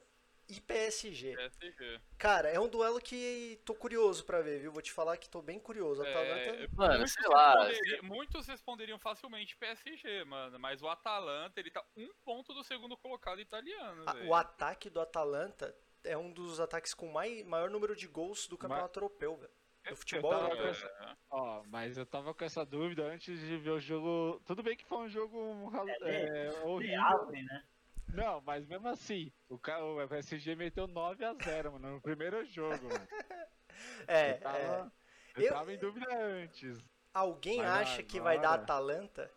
e PSG. PSG. Cara, é um duelo que tô curioso pra ver, viu? Vou te falar que tô bem curioso. Atalanta. É, Mano, muitos sei lá. responderi- Muitos responderiam facilmente PSG, mano. Mas o Atalanta, ele tá um ponto do segundo colocado italiano, a- o ataque do Atalanta é um dos ataques com mai, maior número de gols do campeonato europeu, velho. Do futebol europeu. essa- Ó, mas eu tava com essa dúvida antes de ver o jogo. Tudo bem que foi um jogo É, é, Ele horrível. abre, né? Não, mas mesmo assim, o, o PSG meteu 9x0, mano, no primeiro jogo, mano. É, eu, tava, é. eu Eu- tava em dúvida antes. Alguém Mas acha que vai dar Atalanta?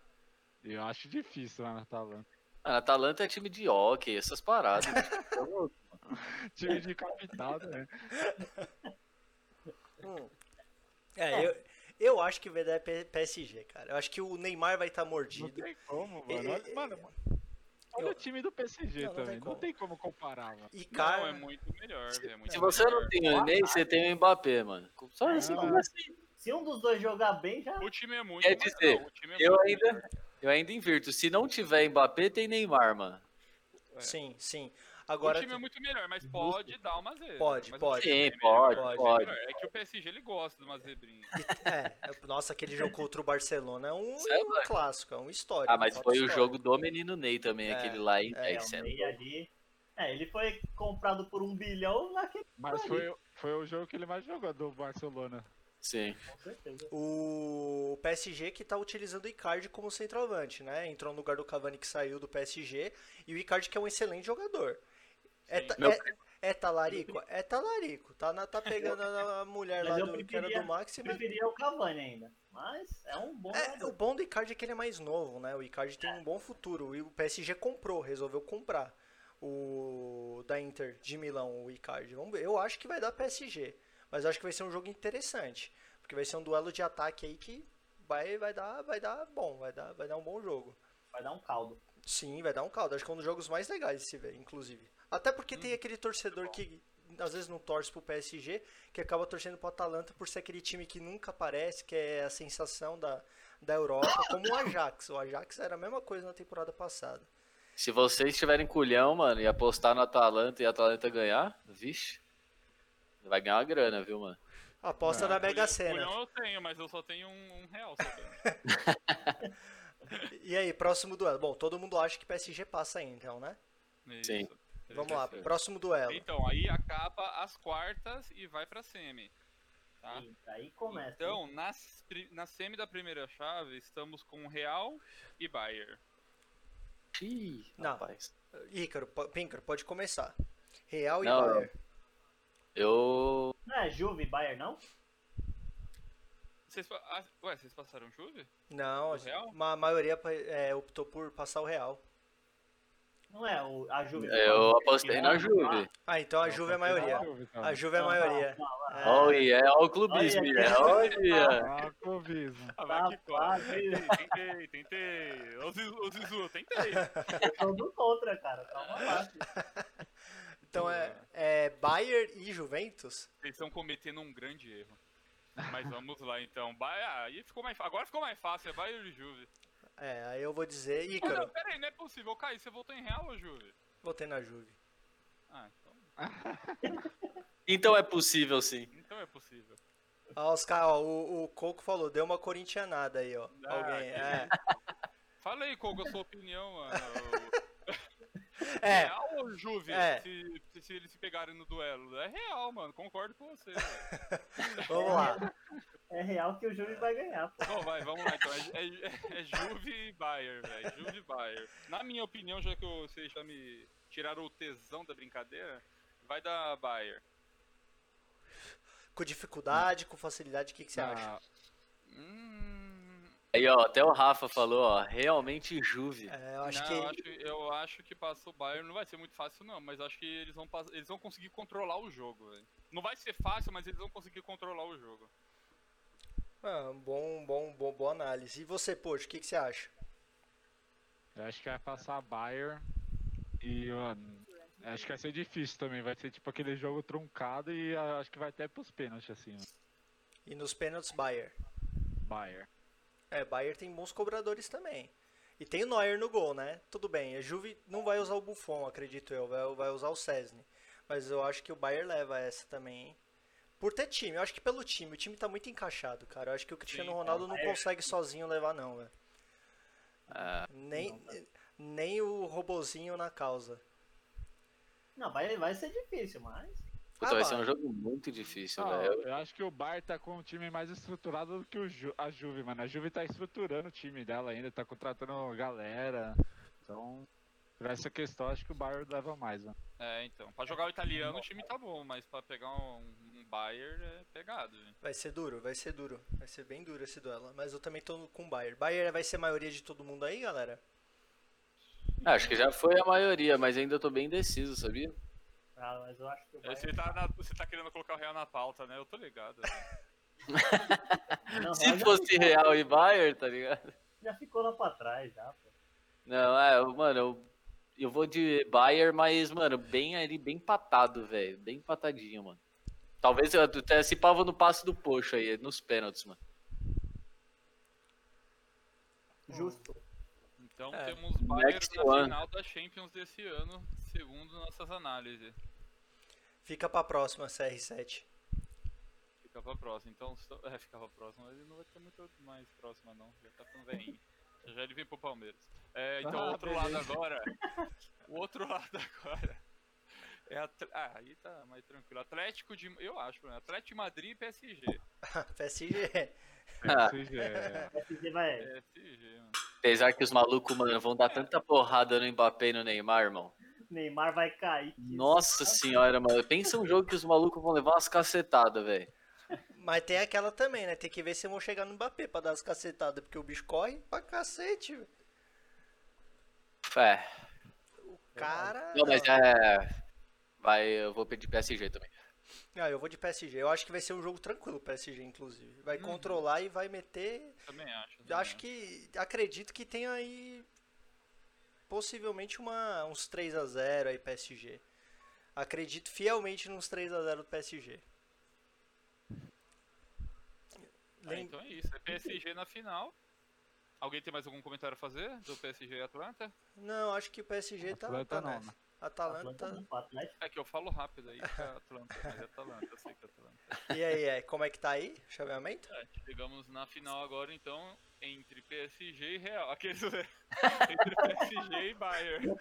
Eu acho difícil lá na Atalanta. Mano, Atalanta é time de hockey, essas paradas. Então, Time de capital, né? Hum. É, eu, eu acho que vai dar PSG, cara. Eu acho que o Neymar vai estar Não mordido. tem como, mano. Olha, mano, olha Eu- o time do PSG Não, não tem também. Não tem como comparar, mano. E Não, cara, é muito melhor, velho. é muito se melhor. você não tem o Ney, você tem o Mbappé, mano. Só assim, Ah. como assim? Se um dos dois jogar bem, já. O time é muito Quer melhor, dizer, o time é Eu muito ainda, melhor. eu ainda invirto. Se não tiver Mbappé, tem Neymar, mano. sim, sim. O Agora time é muito melhor, mas pode dar uma zebra. Pode, Mas o pode. é Sim, melhor, pode, o é pode. melhor. É que o PSG ele gosta de uma zebrinha. É, nossa, aquele jogo contra o Barcelona é um, é um clássico, é um histórico. Ah, mas fato foi o jogo do menino Ney também, É, aquele lá, hein? é, É, É, o é Ney ali. É, ele foi comprado por um bilhão naquele. Mas foi, foi o jogo que ele mais jogou do Barcelona. Sim. Com certeza. O PSG que tá utilizando o Icardi como centroavante, né? Entrou no lugar do Cavani que saiu do PSG. E o Icardi que é um excelente jogador. É, ta- Meu- é, é talarico? É talarico. Tá, na- tá pegando a mulher Mas lá do, que era preferia- do Max. Eu Mas... preferia o Cavani ainda. Mas é um bom É, o bom do Icardi é que ele é mais novo, né? O Icardi tem um bom futuro. E o PSG comprou, resolveu comprar o da Inter de Milão, o Icardi. Vamos ver. Eu acho que vai dar PSG. Mas eu acho que vai ser um jogo interessante. Porque vai ser um duelo de ataque aí que vai, vai, dar, vai dar bom, vai dar, vai dar um bom jogo. Vai dar um caldo. Sim, vai dar um caldo. Acho que é um dos jogos mais legais de se ver, inclusive. Até porque tem aquele torcedor que às vezes não torce pro PSG, que acaba torcendo pro Atalanta por ser aquele time que nunca aparece, que é a sensação da, da Europa, como o Ajax. O Ajax era a mesma coisa na temporada passada. Se vocês tiverem culhão, mano, e apostar no Atalanta e a Atalanta ganhar, vixe. Vai ganhar uma grana, viu, mano? Aposta na Mega Sena. Culhão eu tenho, mas eu só tenho um, um real. E aí, próximo duelo. Bom, todo mundo acha que PSG passa aí, então, né? Isso. Sim. Vamos lá, próximo duelo. Então, aí acaba as quartas e vai pra semi. Tá? Eita, aí começa. Então, nas pri- na semi da primeira chave, estamos com Real e Bayern. Ih, Não. rapaz. Ícaro, Píncaro, pode começar. Real e Não, Bayern. Eu. Não é Juve e Bayern, não? Vocês, ah, ué, vocês passaram Juve? Não, O Real? uma maioria é, optou por passar o Real. Não é o, a Juve. Eu apostei na Juve. Ah, então a Juve é a maioria. A Juve é a maioria. É. Olha, é o clubismo, Olha. Ah, clubismo. Ah, Tá vai que quase. Tentei, tentei. Ô Zizu, tentei. Eu do contra, cara. Calma lá. filho. Então é, é Bayern e Juventus? Eles estão cometendo um grande erro. Mas vamos lá então. Ba- ah, aí ficou mais, agora ficou mais fácil, é Bayern e Juve. É, aí eu vou dizer Oh, não, Ícaro. pera aí, não é possível. Caio, você votou em Real ou Juve? Votei na Juve. Ah, então, Então é possível sim. então é possível. Ó, os ca- ó, o, o Coco falou, deu uma corintianada aí, ó. Ah, Alguém. que É. Fala aí é a sua opinião, mano. É, Real ou Juve? É. Se, se- se eles se pegarem no duelo? É real, mano. Concordo com você. vamos lá. É real que o Juve vai ganhar, pô. Vai, vamos lá então. É, é- é Juve e Bayern, velho. Juve e Bayern. Na minha opinião, já que vocês já me tiraram o tesão da brincadeira, vai dar Bayern. Com dificuldade, com facilidade, o que, que você acha? Ah, Hum, Aí, ó, até o Rafa falou, ó, realmente Juve. É, eu acho não, que. eu, acho, eu acho que passa o Bayern. Não vai ser muito fácil, não. Mas acho que eles vão, eles vão conseguir controlar o jogo, velho. Não vai ser fácil, mas eles vão conseguir controlar o jogo. Ah, bom, bom, bom, boa análise. E você, Poxa, o que, que você acha? eu acho que vai passar a Bayern. E, mano, acho que vai ser difícil também. Vai ser tipo aquele jogo truncado e ah, acho que vai até pros pênaltis, assim, mano. E nos pênaltis, Bayern. Bayern. É, Bayern tem bons cobradores também. E tem o Neuer no gol, né? Tudo bem, a Juve não vai usar o Buffon, acredito eu, vai, vai usar o Cesny. Mas eu acho que o Bayern leva essa também, hein? Por ter time, eu acho que pelo time, o time tá muito encaixado, cara. Eu acho que o Cristiano Sim, Ronaldo é, o não consegue sozinho levar não, velho. Ah, Nem, nem o robozinho na causa. Não, vai, vai ser difícil, mas. Puta, Ah, vai ser um jogo muito difícil, Ah, velho. eu acho que o Bayern tá com um time mais estruturado do que o Ju- a Juve, mano. A Juve tá estruturando o time dela ainda, tá contratando galera. Então, por essa questão, acho que o Bayern leva mais, mano. É, então. Pra jogar o italiano, o time tá bom. Mas pra pegar um, um Bayern é pegado, velho. Vai ser duro, vai ser duro. Vai ser bem duro esse duelo. Mas eu também tô com o Bayern. Bayern vai ser a maioria de todo mundo aí, galera? Ah, Acho que já foi a maioria, mas ainda tô bem indeciso, sabia? Ah, mas eu acho que o Bayern. Você tá, na- você tá querendo colocar o Real na pauta, né? Eu tô ligado. velho. Não, Se fosse ficou- Real e Bayern, tá ligado? Já ficou lá pra trás, já, pô. Não, é, mano, eu, eu vou de Bayern, mas, mano, bem ali, bem patado, velho. Bem patadinho, mano. Talvez eu até se pava no passe do Poxa aí, nos pênaltis, mano. Justo. Então É. temos Bayern Next na one. final da Champions desse ano, segundo nossas análises. Fica pra próxima, CR7. Fica pra próxima. Então, é, fica pra próxima, mas ele não vai ter muito mais próxima, não. Já tá ficando velhinho. Já ele vem pro Palmeiras. É, então, o Ah, outro lado agora. O outro lado agora. É Ah, aí tá mais tranquilo. Atlético de. Eu acho, né? Atlético de Madrid e PSG. PSG. PSG, é. PSG vai. PSG, mano. Apesar que os malucos, mano, vão dar tanta porrada no Mbappé e no Neymar, irmão. Neymar vai cair. Nossa senhora, mano. Pensa um jogo que os malucos vão levar umas cacetadas, velho. Mas tem aquela também, né? Tem que ver se vão chegar no Mbappé pra dar as cacetadas, porque o bicho corre pra cacete, velho. É. O cara. Não, mas é. Vai, eu vou pedir PSG também. Ah, eu vou de PSG. Eu acho que vai ser um jogo tranquilo o PSG, inclusive. Vai controlar e vai meter. Também acho. Eu também acho que. Acredito que tem aí. Possivelmente uma, uns 3 a 0 aí PSG. Acredito fielmente nos 3 a 0 do PSG. Ah, então é isso. É PSG na final. Alguém tem mais algum comentário a fazer do PSG e Atlanta? Não, acho que o PSG tá, Atlanta tá não, nessa. né? Atalanta. Atlanta. É que eu falo rápido aí, que é Atlanta, mas é Atlanta, eu sei que é Atlanta. E aí, é, como é que tá aí? o Chaveamento? É, chegamos na final agora, então, entre PSG e Real. Aqueles, entre PSG e Bayern.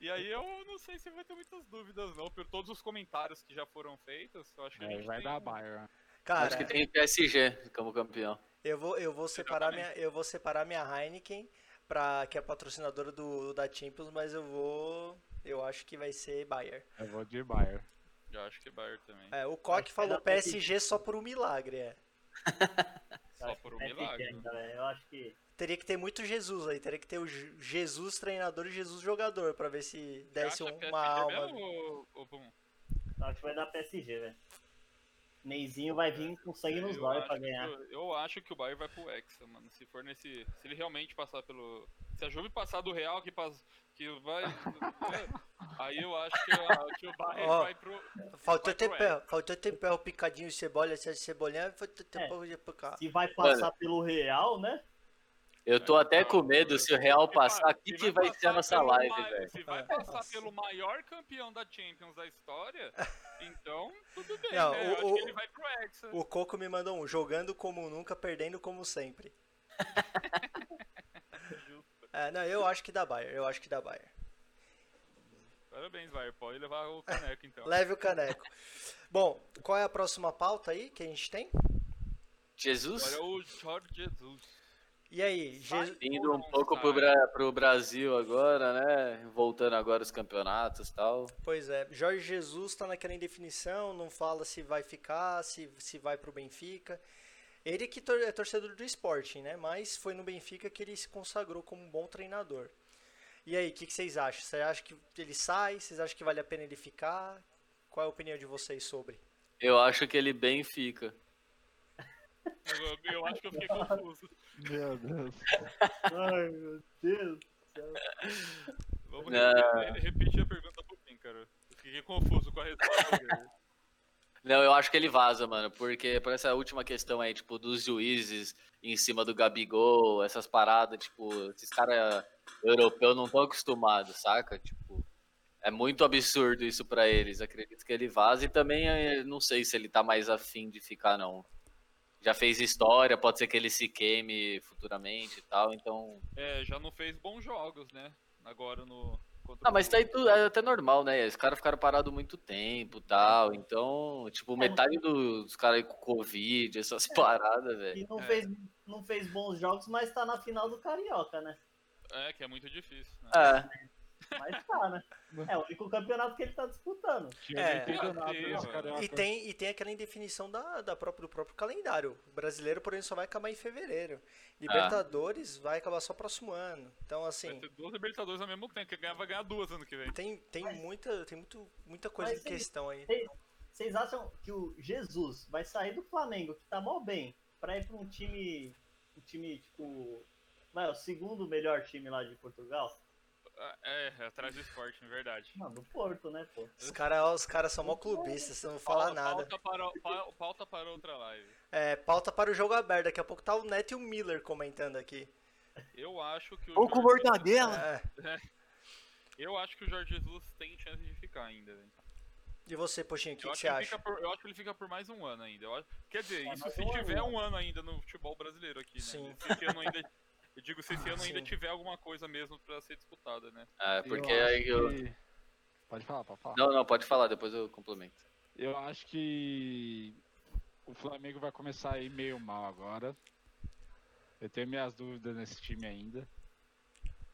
E aí eu não sei se vai ter muitas dúvidas, não. Por todos os comentários que já foram feitos, eu acho que a É, gente vai tem dar Bayern. Cara, Acho que tem PSG como campeão. eu vou, eu vou separar minha, eu vou separar minha Heineken para que é patrocinadora do da Champions, mas eu vou, eu acho que vai ser Bayern. Eu vou de Bayern. Eu acho que Bayern também. É, o vai falou pra PSG só por um milagre, é. Só por um é milagre. pequeno, velho. Eu acho que. Teria que ter muito Jesus aí, teria que ter o Je- Jesus treinador e Jesus jogador pra ver se desse é uma alma. mesmo, ou- ou acho que vai dar PSG, velho. Neizinho vai vir com sangue nos Eu olhos pra ganhar. o- Eu acho que o Bayern vai pro Hexa, mano. Se for nesse. Se ele realmente passar pelo. Se a Juve passar do Real, que, pass... que vai. aí eu acho que, a- que o Bayern Ó, vai pro. Faltou vai pro tempero, faltou tempero picadinho de cebola, essa cebolinha, faltou É. tempero de picar. Se vai passar pelo Real, né? Eu tô até com medo se o Real passar, vai- o que, que vai ser a nossa live, ma- velho? Se vai passar pelo maior campeão da Champions da história, então tudo bem, Não, né? o- Eu acho o- que ele vai pro Hexa. O Coco me mandou um, jogando como nunca, perdendo como sempre. É, não, eu acho que dá Bayern, eu acho que dá Bayern. Parabéns, Bayern. Pode levar o caneco, então. Leve o caneco. Bom, qual é a próxima pauta aí que a gente tem? Jesus? Agora é o Jorge Jesus. E aí, Sai. Je- Indo um pouco pro, sai. Bra pro Brasil agora, né? Voltando agora os campeonatos e tal. pois é, Jorge Jesus tá naquela indefinição, não fala se vai ficar, se, se vai pro Benfica. Ele que tor- é torcedor do Sporting, né? Mas foi no Benfica que ele se consagrou como um bom treinador. E aí, o que, que vocês acham? Você acha que ele sai? Vocês acham que vale a pena ele ficar? Qual é a opinião de vocês sobre? Eu acho que ele bem fica. Eu, eu acho que eu fiquei confuso. Meu Deus. Ai, meu Deus. Vamos Não. re- re- repetir a pergunta um pouquinho, cara. Eu fiquei confuso com a resposta dele. Não, eu acho que ele vaza, mano, porque por essa última questão aí, tipo, dos juízes em cima do Gabigol, essas paradas, tipo, esses caras europeus não estão acostumados, saca? Tipo, é muito absurdo isso pra eles. Acredito que ele vaza e também eh, não sei se ele tá mais afim de ficar, não. Já fez história, pode ser que ele se queime futuramente e tal, então. É, já não fez bons jogos, né? Agora no. contra Ah, mas tá aí tudo, é até normal, né? Os caras ficaram parados muito tempo e tal. Então, tipo, metade dos caras aí com Covid, essas paradas, velho. E não, É. fez, não fez bons jogos, mas tá na final do Carioca, né? É, que é muito difícil. Né? É, Mas tá, né? É o único campeonato que ele tá disputando. É. não carioca. E tem, e tem aquela indefinição da, da própria, do próprio calendário. O brasileiro, porém, só vai acabar em fevereiro. Libertadores vai acabar só próximo ano. Então, Vai assim, ter duas Libertadores ao mesmo tempo. Quem ganhar vai ganhar duas ano que vem. tem, tem, muita, tem muito, muita coisa Mas em tem- questão aí. Vocês acham que o Jesus vai sair do Flamengo, que tá mal bem, pra ir pra um time. Um time, tipo. Vai, o segundo melhor time lá de Portugal? É, é atrás do esporte, na verdade. Mano, do Porto, né, pô? Os caras os cara são mó clubistas, você não fala Pauta- nada. Pauta para, pa- pauta para outra live. É, pauta para o jogo aberto. Daqui a pouco tá o Neto e o Miller comentando aqui. Eu acho que o. Ou com mortadela. É. Eu acho que o Jorge Jesus tem chance de ficar ainda, velho. E você, Poxinho, o que, que você acha? por- eu acho que ele fica por mais um ano ainda. Eu acho- quer dizer, É, isso se tiver um ano ainda no futebol brasileiro aqui, né? Sim. Se esse ano ainda. Eu digo se esse ano ainda Sim. tiver alguma coisa mesmo pra ser disputada, né? É, porque Eu aí eu. que- Pode falar, pode falar. Não, não, pode falar, depois eu complemento. Eu acho que o Flamengo vai começar a ir meio mal agora. Eu tenho minhas dúvidas nesse time ainda.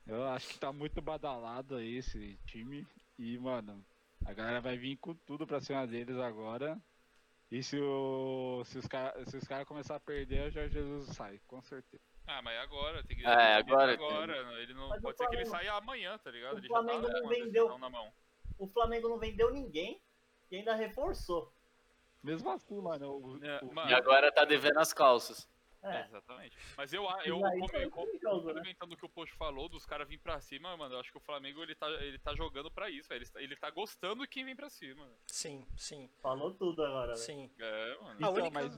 Eu acho que tá muito badalado aí esse time. E, mano, a galera vai vir com tudo pra cima deles agora. E se, o, se os caras se os cara começar a perder, o Jorge Jesus sai, com certeza. Ah, mas agora tem que. É, tem que agora agora. né? Ele não, Mas o pode ser que ele Flamengo- saia amanhã, tá ligado? o Ele já tá Flamengo com não a vendeu- na mão. O Flamengo não vendeu ninguém e ainda reforçou. Mesmo assim, mano. O, É, o- mano, E agora tá devendo as calças. É, É. exatamente. Mas eu, eu E né? complementando o que o Post falou, dos caras vir pra cima, mano, eu acho que o Flamengo ele tá, ele tá jogando pra isso, velho. Ele, tá- ele tá gostando de quem vem pra cima. Sim, sim, Falou tudo agora, velho. sim. É, mano. A Então, única- mas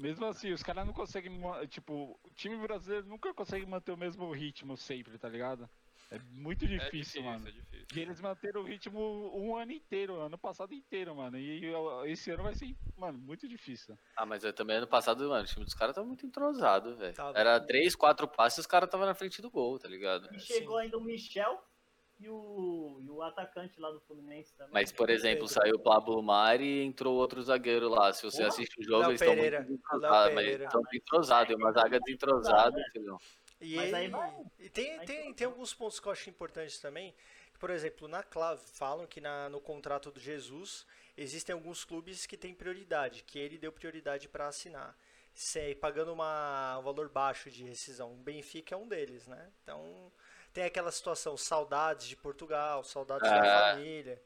mesmo assim, os caras não conseguem. Tipo, o time brasileiro nunca consegue manter o mesmo ritmo sempre, tá ligado? É muito É difícil, difícil, mano. é difícil. E eles manteram o ritmo um ano inteiro, ano passado inteiro, mano. E esse ano vai ser, mano, muito difícil. Ah, mas eu também ano passado, mano, o time dos caras tava muito entrosado, velho. Tava. Era três, quatro passes e os caras tava na frente do gol, tá ligado? E chegou ainda o Michel e o, e o atacante lá do Fluminense também. Mas, por exemplo, saiu o Pablo Mari e entrou outro zagueiro lá. Se você Porra. assiste o jogo, Léo eles estão Pereira. muito Léo desentrosados. Mas Pereira. estão desentrosados. É uma zaga desentrosada, filhão. E, Mas aí e tem, vai tem, tem alguns pontos que eu acho importantes também. Por exemplo, na Clave, falam que na, no contrato do Jesus existem alguns clubes que têm prioridade, que ele deu prioridade para assinar. Se, pagando uma, um valor baixo de rescisão. O Benfica é um deles, né? Então tem aquela situação, saudades de Portugal, saudades da É. família.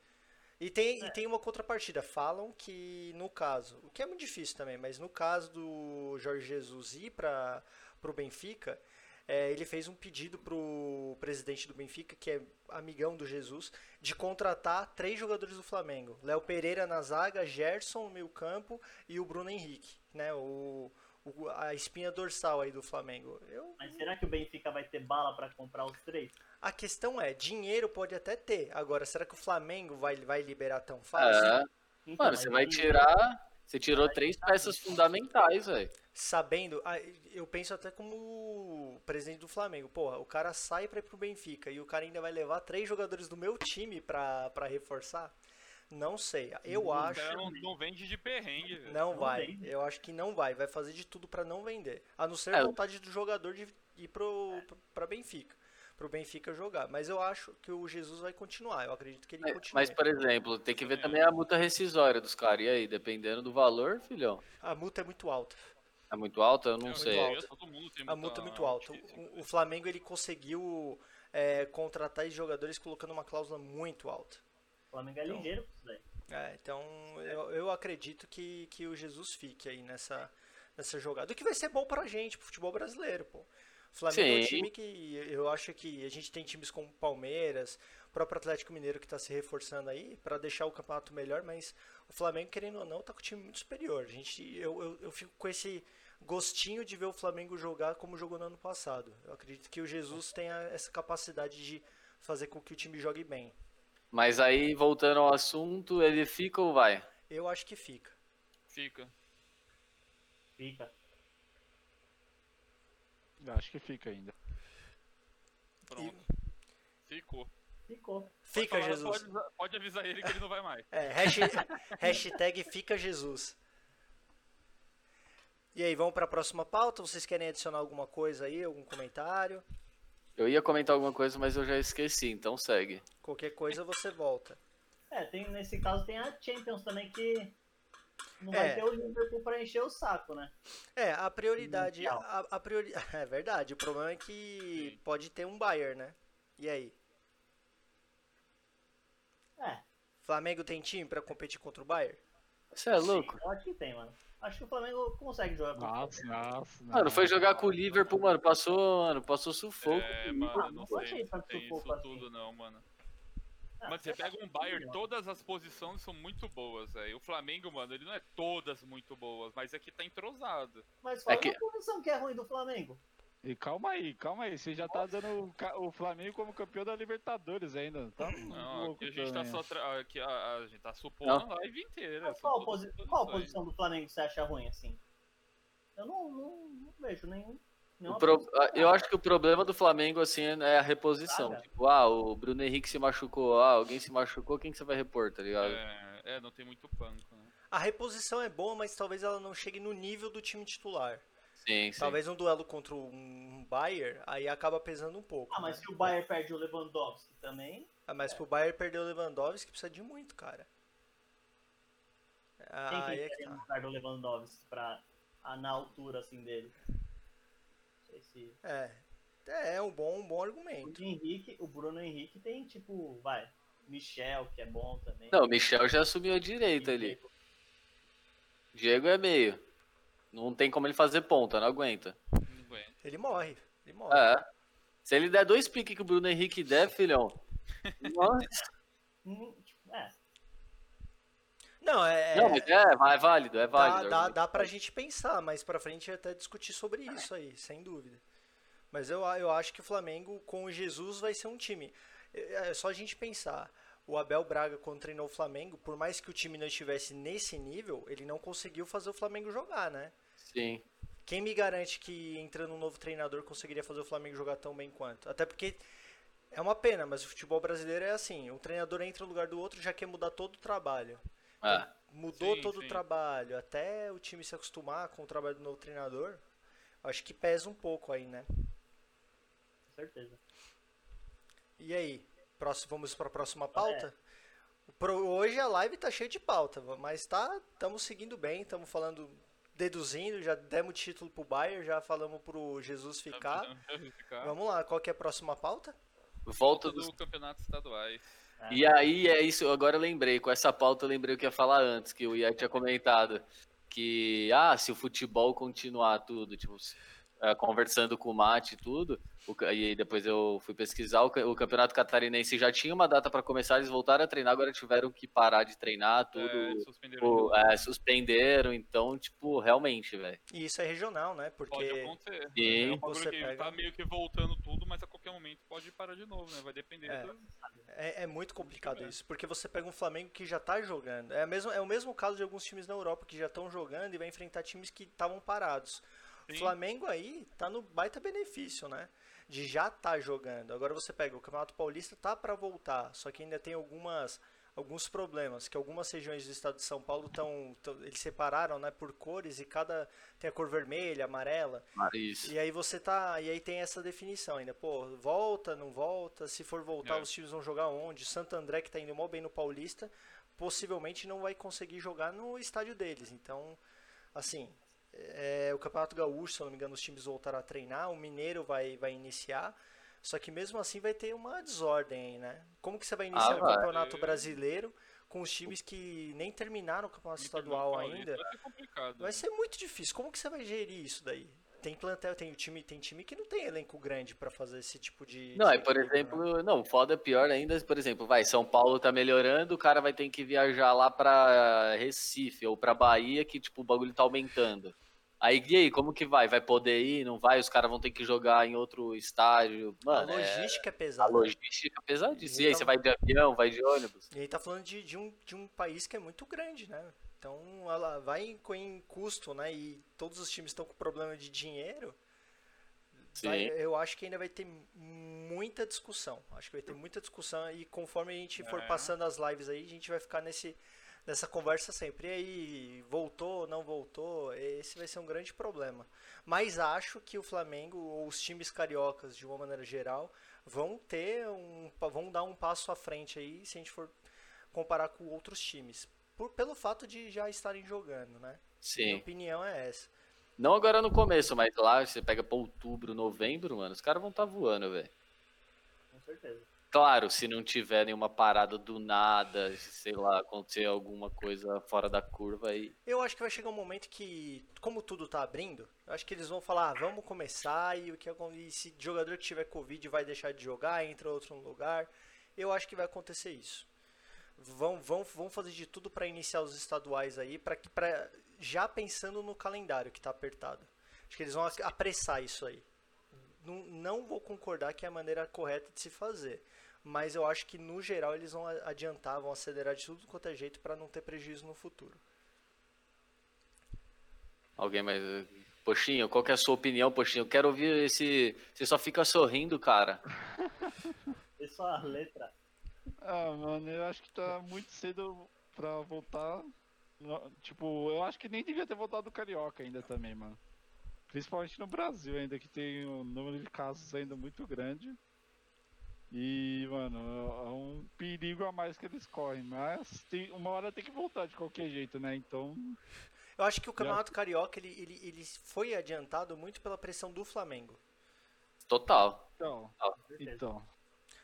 E tem, e tem uma contrapartida. Falam que no caso, o que é muito difícil também, mas no caso do Jorge Jesus ir para o Benfica, é, ele fez um pedido pro presidente do Benfica, que é amigão do Jesus, de contratar três jogadores do Flamengo. Léo Pereira na zaga, Gerson no meio campo e o Bruno Henrique, né? O, o- a espinha dorsal aí do Flamengo. Eu, Mas será que o Benfica vai ter bala pra comprar os três? a questão é, dinheiro pode até ter. Agora, será que o Flamengo vai, vai liberar tão fácil? É. Então, Mano, você vai tirar. Você tirou três peças fundamentais, velho. Sabendo, eu penso até como presidente do Flamengo. Porra, o cara sai pra ir pro Benfica e o cara ainda vai levar três jogadores do meu time pra, pra reforçar? Não sei. Eu O acho. não, não vende de perrengue, velho. Não Não vai. vende. Eu acho que não vai. Vai fazer de tudo pra não vender. A não ser É, eu- vontade do jogador de ir pro, pra Benfica. Pro Benfica jogar. Mas eu acho que o Jesus vai continuar. Eu acredito que ele Mas, continue. mas, por exemplo, tem que ver também a multa rescisória dos caras. E aí, dependendo do valor, filhão. A multa é muito alta. É muito alta? Eu não Eu sei. tem A multa é muito alta. O, o Flamengo ele conseguiu é, contratar esses jogadores colocando uma cláusula muito alta. O Flamengo é ligeiro isso daí. É, então eu, eu acredito que, que o Jesus fique aí nessa, nessa jogada. O que vai ser bom pra gente, pro futebol brasileiro, pô. O Flamengo é um Sim. time que eu acho que a gente tem times como Palmeiras, o próprio Atlético Mineiro que tá se reforçando aí pra deixar o campeonato melhor, mas o Flamengo, querendo ou não, tá com um time muito superior. A gente, eu, eu, eu fico com esse gostinho de ver o Flamengo jogar como jogou no ano passado. Eu acredito que o Jesus tenha essa capacidade de fazer com que o time jogue bem. Mas aí, voltando ao assunto, ele fica ou vai? Eu acho que fica. Fica. Fica. Eu Acho que fica ainda. Pronto. Ficou. Ficou. Fica, falar, Jesus. Pode, avisar- pode avisar ele que ele não vai mais. É, hashtag, hashtag fica Jesus. E aí, vamos para a próxima pauta? Vocês querem adicionar alguma coisa aí, algum comentário? Eu ia comentar alguma coisa, mas eu já esqueci, então segue. Qualquer coisa você volta. É, tem, nesse caso tem a Champions também que não É. vai ter o Liverpool pra encher o saco, né? É, a prioridade, a, a priori... é verdade. O problema é que pode ter um Bayern, né? E aí, É, Flamengo tem time para competir contra o Bayern? Você é louco? eu acho que tem, mano. Acho que o Flamengo consegue jogar com Nossa, nossa. Mano, foi jogar com o Liverpool, mano. Passou, mano, passou sufoco. É, o mano, não não sei achei se tanto tem sufoco isso assim. tudo não, mano. Ah, Mas você pega um Bayern, todas as posições são muito boas, velho. O Flamengo, mano, ele não é todas muito boas, mas aqui tá entrosado. Mas fala É que- uma posição que é ruim do Flamengo. E calma aí, calma aí. Você já tá dando o o Flamengo como campeão da Libertadores ainda. Tá Não, aqui a gente tá só. Tra... Aqui a, a gente tá supondo a live inteira. Mas qual, posi- qual posição do Flamengo você acha ruim, assim? Eu não, não, não vejo nenhum. Pro- Eu acho que o problema do Flamengo, assim, é a reposição. Tipo, ah, o Bruno Henrique se machucou, ah, alguém se machucou, quem que você vai repor, tá ligado? É, é, não tem muito banco, né? A reposição é boa, mas talvez ela não chegue no nível do time titular. Sim, sim. Talvez um duelo contra um Bayern, aí acaba pesando um pouco. Ah, mas né? se o Bayern perde o Lewandowski também. Ah, mas pro Bayern perder o Lewandowski precisa de muito, cara. Quem Ah, que aí é que quer tá. no lugar do Lewandowski pra, ah, na altura assim dele? Não sei se. É, é um bom, um bom O argumento. Bruno Henrique, o Bruno Henrique tem tipo, vai, Michel, que é bom também. Não, o Michel já assumiu a direita ali. Diego é meio. Não tem como ele fazer ponta, não aguenta. Não. Ele morre, ele morre. É. Se ele der dois piques que o Bruno Henrique der, filhão. Nossa. É, Não, é. Não, mas é, é válido, é dá, válido. dá, dá pra gente pensar, mais pra frente até discutir sobre isso aí, sem dúvida. Mas eu, eu acho que o Flamengo com o Jesus vai ser um time. É é só a gente pensar. O Abel Braga, quando treinou o Flamengo, por mais que o time não estivesse nesse nível, ele não conseguiu fazer o Flamengo jogar, né? Sim. Quem me garante que entrando um novo treinador conseguiria fazer o Flamengo jogar tão bem quanto? Até porque É uma pena, mas o futebol brasileiro é assim, um treinador entra no lugar do outro já quer mudar todo o trabalho. É. Mudou Sim, todo sim. o trabalho, até o time se acostumar com o trabalho do novo treinador, acho que pesa um pouco aí, né? Com certeza. E aí, próximo, vamos para a próxima pauta? Pro- hoje a live tá cheia de pauta, mas tá, estamos seguindo bem, estamos falando, deduzindo, já demos título pro Bayern, já falamos pro Jesus ficar. Vamos lá, qual que é a próxima pauta? Volta do dos campeonato estaduais. E aí é isso, agora eu lembrei, com essa pauta eu lembrei o que ia falar antes, que o Ian tinha comentado. Que, ah, se o futebol continuar tudo, tipo, conversando com o Mate e tudo, o e aí depois eu fui pesquisar, o, ca- o Campeonato Catarinense já tinha uma data para começar, eles voltaram a treinar, agora tiveram que parar de treinar, tudo, É, suspenderam de novo. é, suspenderam, então, tipo, realmente, velho. E isso é regional, né? Pode Porque acontecer. Sim. É um bagulho Você que pega- tá meio que voltando tudo, mas a qualquer momento pode parar de novo, né? Vai depender É. do... é, é muito complicado É. isso, porque você pega um Flamengo que já tá jogando. É, mesmo, é o mesmo caso de alguns times na Europa que já estão jogando e vai enfrentar times que estavam parados. O Sim. Flamengo aí tá no baita benefício, né? De já tá jogando. Agora você pega o Campeonato Paulista tá para voltar, só que ainda tem algumas alguns problemas, que algumas regiões do estado de São Paulo estão eles separaram, né, por cores e cada tem a cor vermelha, amarela. Isso. E aí você tá. E aí tem essa definição ainda. Pô, volta, não volta? Se for voltar, É. os times vão jogar onde? Santo André, que tá indo mal bem no Paulista, possivelmente não vai conseguir jogar no estádio deles. Então, assim. É, o Campeonato Gaúcho, se eu não me engano, os times voltaram a treinar, o Mineiro vai, vai iniciar. Só que mesmo assim vai ter uma desordem aí, né? Como que você vai iniciar Ah, o. Campeonato Brasileiro com os times que nem terminaram o Campeonato Estadual Paulista ainda? Vai ser complicado. Vai ser muito difícil. Como que você vai gerir isso daí? Tem plantel, tem o time, tem time que não tem elenco grande pra fazer esse tipo de. Não, é por né? exemplo, não, foda é pior ainda, por exemplo, vai, São Paulo tá melhorando, o cara vai ter que viajar lá pra Recife ou pra Bahia, que tipo, o bagulho tá aumentando. Aí, e aí, como que vai? Vai poder ir? Não vai? Os caras vão ter que jogar em outro estádio. Mano, a é- logística é, a pesada. logística é pesadíssima. E aí, Então- você vai de avião, vai de ônibus? E aí tá falando de, de, um, de um país que é muito grande, né? Então ela vai em, com- em custo, né? E todos os times estão com problema de dinheiro. vai- Sim. eu acho que ainda vai ter muita discussão. Acho que vai ter muita discussão e conforme a gente for É. passando as lives aí, a gente vai ficar nesse, nessa conversa sempre. E aí, voltou, não voltou? Esse vai ser um grande problema. Mas acho que o Flamengo, ou os times cariocas, de uma maneira geral, vão ter um. vão dar um passo à frente aí, se a gente for comparar com outros times. Por, pelo fato de já estarem jogando, né? Minha Sim. opinião é essa. Não agora no começo, mas lá você pega pra outubro, novembro, mano, os caras vão tá voando, velho. Com certeza. Claro, se não tiver nenhuma parada do nada, sei lá, acontecer alguma coisa fora da curva aí. Eu acho que vai chegar um momento que, como tudo tá abrindo, eu acho que eles vão falar, ah, vamos começar e o que e se jogador que tiver Covid vai deixar de jogar, entra outro no lugar. Eu acho que vai acontecer isso. Vão, vão, vão fazer de tudo para iniciar os estaduais aí, para que pra, já pensando no calendário que tá apertado. Acho que eles vão apressar isso aí. Não, não vou concordar que é a maneira correta de se fazer. Mas eu acho que no geral eles vão a- adiantar, vão acelerar de tudo quanto é jeito para não ter prejuízo no futuro. Alguém mais. Poxinho, qual que é a sua opinião, Poxinho? Eu quero ouvir esse. Você só fica sorrindo, cara. E só a letra. Ah, mano, eu acho que tá muito cedo pra voltar. Tipo, eu acho que nem devia ter voltado o Carioca ainda também, mano. Principalmente no Brasil ainda, que tem um número de casos ainda muito grande. E, mano, é um perigo a mais que eles correm. Mas tem, uma hora tem que voltar de qualquer jeito, né? Então, Eu acho que o Campeonato Carioca ele, ele, ele foi adiantado muito pela pressão do Flamengo. Total. então, certeza. então.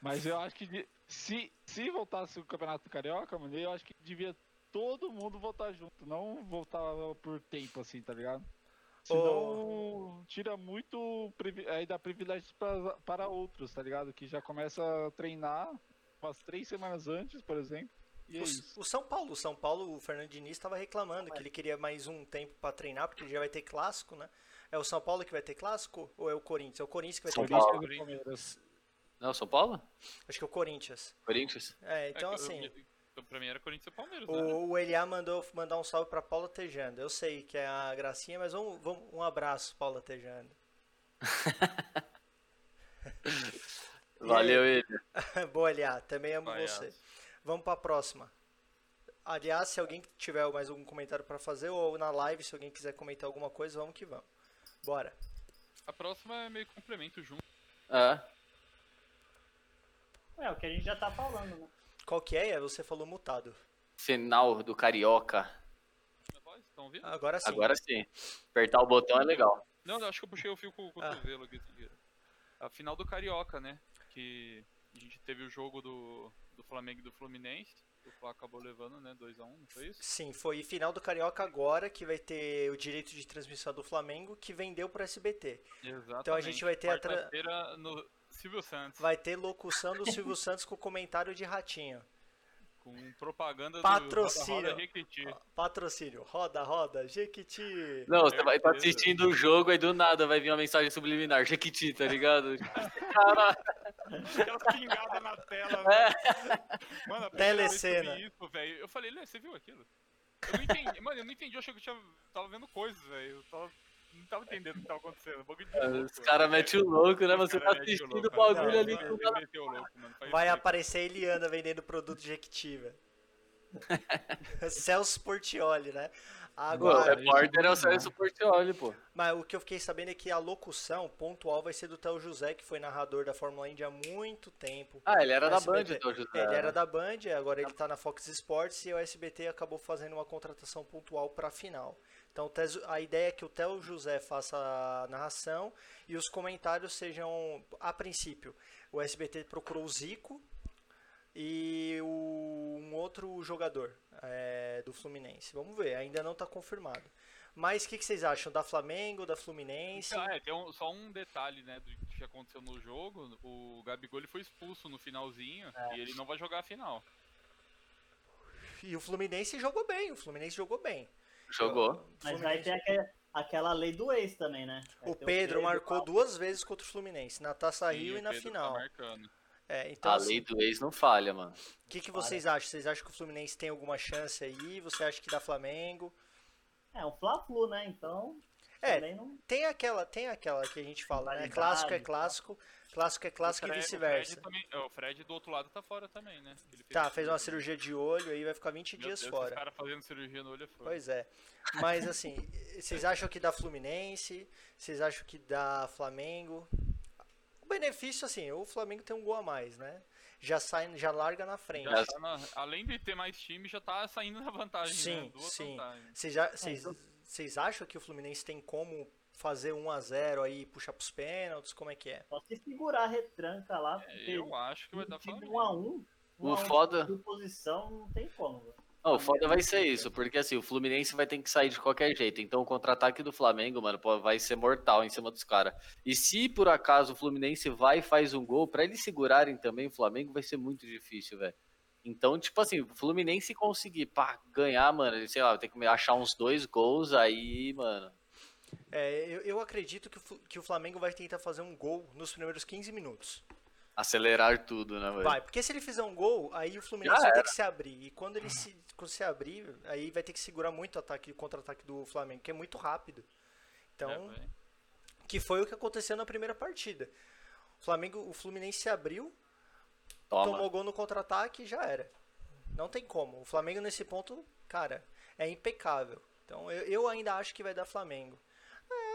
Mas eu acho que se, se voltasse o Campeonato Carioca, mano, eu acho que devia todo mundo voltar junto, não voltar por tempo assim, tá ligado? Senão tira muito aí dá privilégios pra, para outros, tá ligado? Que já começa a treinar umas três semanas antes, por exemplo. E é O, o São Paulo, o São Paulo, o Fernando Diniz estava reclamando que ele queria mais um tempo para treinar, porque já vai ter clássico, né? É o São Paulo que vai ter clássico ou é o Corinthians? É o Corinthians que vai São ter Paulo. clássico? Palmeiras. Não, São Paulo? Acho que é o Corinthians. Corinthians? É, então É, assim, eu- eu- pra mim era Corinthians e Palmeiras, né? o, o Eliá mandou mandar um salve para Paula Tejando. Eu sei que é a gracinha, mas vamos, vamos um abraço, Paula Tejando. E Valeu, ele. Boa, Eliá. Também amo Vai, você. Aço. Vamos pra próxima. Aliás, se alguém tiver mais algum comentário pra fazer, ou na live, se alguém quiser comentar alguma coisa, vamos que vamos. Bora. A próxima é meio complemento junto. É. É, o que a gente já tá falando, né? Qual que é? Você falou mutado. Final do Carioca. Ouvindo? Agora sim. Agora sim. Apertar o botão é legal. Não, eu acho que eu puxei o fio com o Ah. cotovelo aqui. A final do Carioca, né? Que a gente teve o jogo do, do Flamengo e do Fluminense. O Fla acabou levando, né? 2x1, não foi isso? Sim, foi final do Carioca agora, que vai ter o direito de transmissão do Flamengo, que vendeu pro SBT. Exatamente. Então a gente vai ter a tra- no Silvio Santos. Vai ter locução do Silvio Santos com comentário de ratinho. Com propaganda Patrocínio. do Roda Roda Requiti. Patrocínio. Roda, roda, Jequiti. Não, você vai estar Certeza. assistindo o jogo, aí do nada vai vir uma mensagem subliminar. Jequiti, tá ligado? Caralho. Aquelas pingadas na tela. É. Mano, a eu Telecena. isso, velho. Eu falei, Lê, você viu aquilo? Eu não entendi, mano, eu não entendi, eu achei que eu tinha, tava vendo coisas, velho. Eu tava, não tava entendendo o que tava acontecendo. De louco, Os caras metem o louco, né? Você tá cara mete o assistindo o louco, bagulho ali Ele com o cara. louco, mano. Vai isso aparecer a Eliana vendendo produto Jequiti, velho. Celso Portioli, né? Pô, o Agora, repórter é o Sérgio Portioli, pô. mas o que eu fiquei sabendo é que a locução pontual vai ser do Theo José, que foi narrador da Fórmula Indy há muito tempo. Ah, ele era da Band, então, José. Ele era da Band, agora ele tá na Fox Sports e o SBT acabou fazendo uma contratação pontual pra final. Então a ideia é que o Theo José faça a narração e os comentários sejam, a princípio, o SBT procurou o Zico e o- um outro jogador é, do Fluminense. Vamos ver, ainda não está confirmado. Mas o que, que vocês acham da Flamengo, da Fluminense? Ah, é, tem um- só um detalhe, né, do que aconteceu no jogo. O Gabigol ele foi expulso no finalzinho É. e ele não vai jogar a final. E o Fluminense jogou bem, o Fluminense jogou bem. Jogou. O Mas vai ter aquela, aquela lei do ex também, né? Vai O ter Pedro marcou duas vezes contra o Fluminense, na Taça Rio o e na Pedro tá final. marcando. É, então, A assim, lei do ex não falha, mano. o que, que vocês acham? Vocês acham que o Fluminense tem alguma chance aí? Você acha que dá Flamengo? É um Fla-Flu, né? Então. É, não... tem aquela, tem aquela que a gente fala, né? Clássico é e tal. Clássico, é clássico O e Fred- vice-versa. O Fred, é, o Fred do outro lado tá fora também, né? Ele Tá, esse fez uma cirurgia. de olho aí vai ficar 20 Meu dias Deus, fora. Os caras fazendo cirurgia no olho é foda. Pois é. Mas assim, vocês acham que dá Fluminense? Vocês acham que dá Flamengo? O benefício, assim, o Flamengo tem um gol a mais, né? Já sai, já larga na frente. Tá na- além de ter mais time, já tá saindo na vantagem, Sim, né? Sim. vocês acham que o Fluminense tem como fazer 1 a 0 aí, e puxar pros pênaltis? Como é que é? Só se segurar a retranca lá, porque Eu acho que vai dar Flamengo. 1 a 1 O foda- posição não tem como. velho. Não, o foda vai ser isso, porque assim, o Fluminense vai ter que sair de qualquer jeito. Então o contra-ataque do Flamengo, mano, pô, vai ser mortal em cima dos caras. E se por acaso o Fluminense vai e faz um gol, pra eles segurarem também o Flamengo vai ser muito difícil, velho. Então, tipo assim, o Fluminense conseguir pá, ganhar, mano, sei lá, tem que achar uns dois gols aí, mano. É, eu, eu acredito que o, que o Flamengo vai tentar fazer um gol nos primeiros 15 minutos. Acelerar tudo, né, velho? Vai, porque se ele fizer um gol, aí o Fluminense Já vai ter que se abrir. E quando ele se, quando se abrir, aí vai ter que segurar muito o ataque, o contra-ataque do Flamengo, que é muito rápido. Então, É, que foi o que aconteceu na primeira partida. O Flamengo, o Fluminense se abriu, Toma. tomou gol no contra-ataque e já era. Não tem como. O Flamengo nesse ponto, cara, é impecável. Então eu, eu ainda acho que vai dar Flamengo.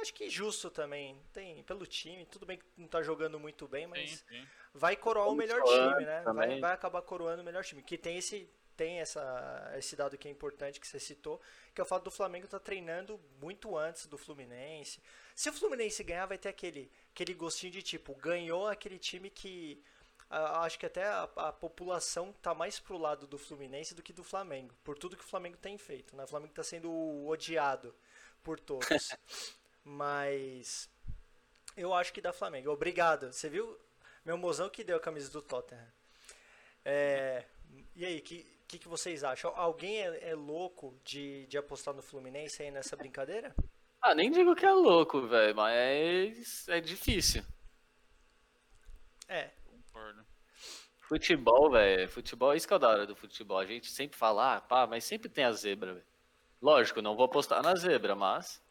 Acho que justo também. Tem pelo time, tudo bem que não tá jogando muito bem, mas Sim, sim. vai coroar o melhor time, né? Vai, vai acabar coroando o melhor time. Que tem esse tem essa esse dado que é importante que você citou, que é o fato do Flamengo estar treinando muito antes do Fluminense. Se o Fluminense ganhar, vai ter aquele aquele gostinho de tipo, ganhou aquele time que acho que até a, a população tá mais pro lado do Fluminense do que do Flamengo, por tudo que o Flamengo tem feito, né? O Flamengo tá sendo odiado por todos. Mas eu acho que dá Flamengo. Obrigado. Você viu? Meu mozão que deu a camisa do Tottenham. É, e aí, o que, que, que vocês acham? Alguém é, é louco de, de apostar no Fluminense aí nessa brincadeira? Ah, nem digo que é louco, velho, mas é difícil. É, Concordo. Futebol, velho, futebol, isso que é o da hora do futebol. A gente sempre fala, ah, pá, mas sempre tem a zebra, velho. Lógico, não vou apostar na zebra, mas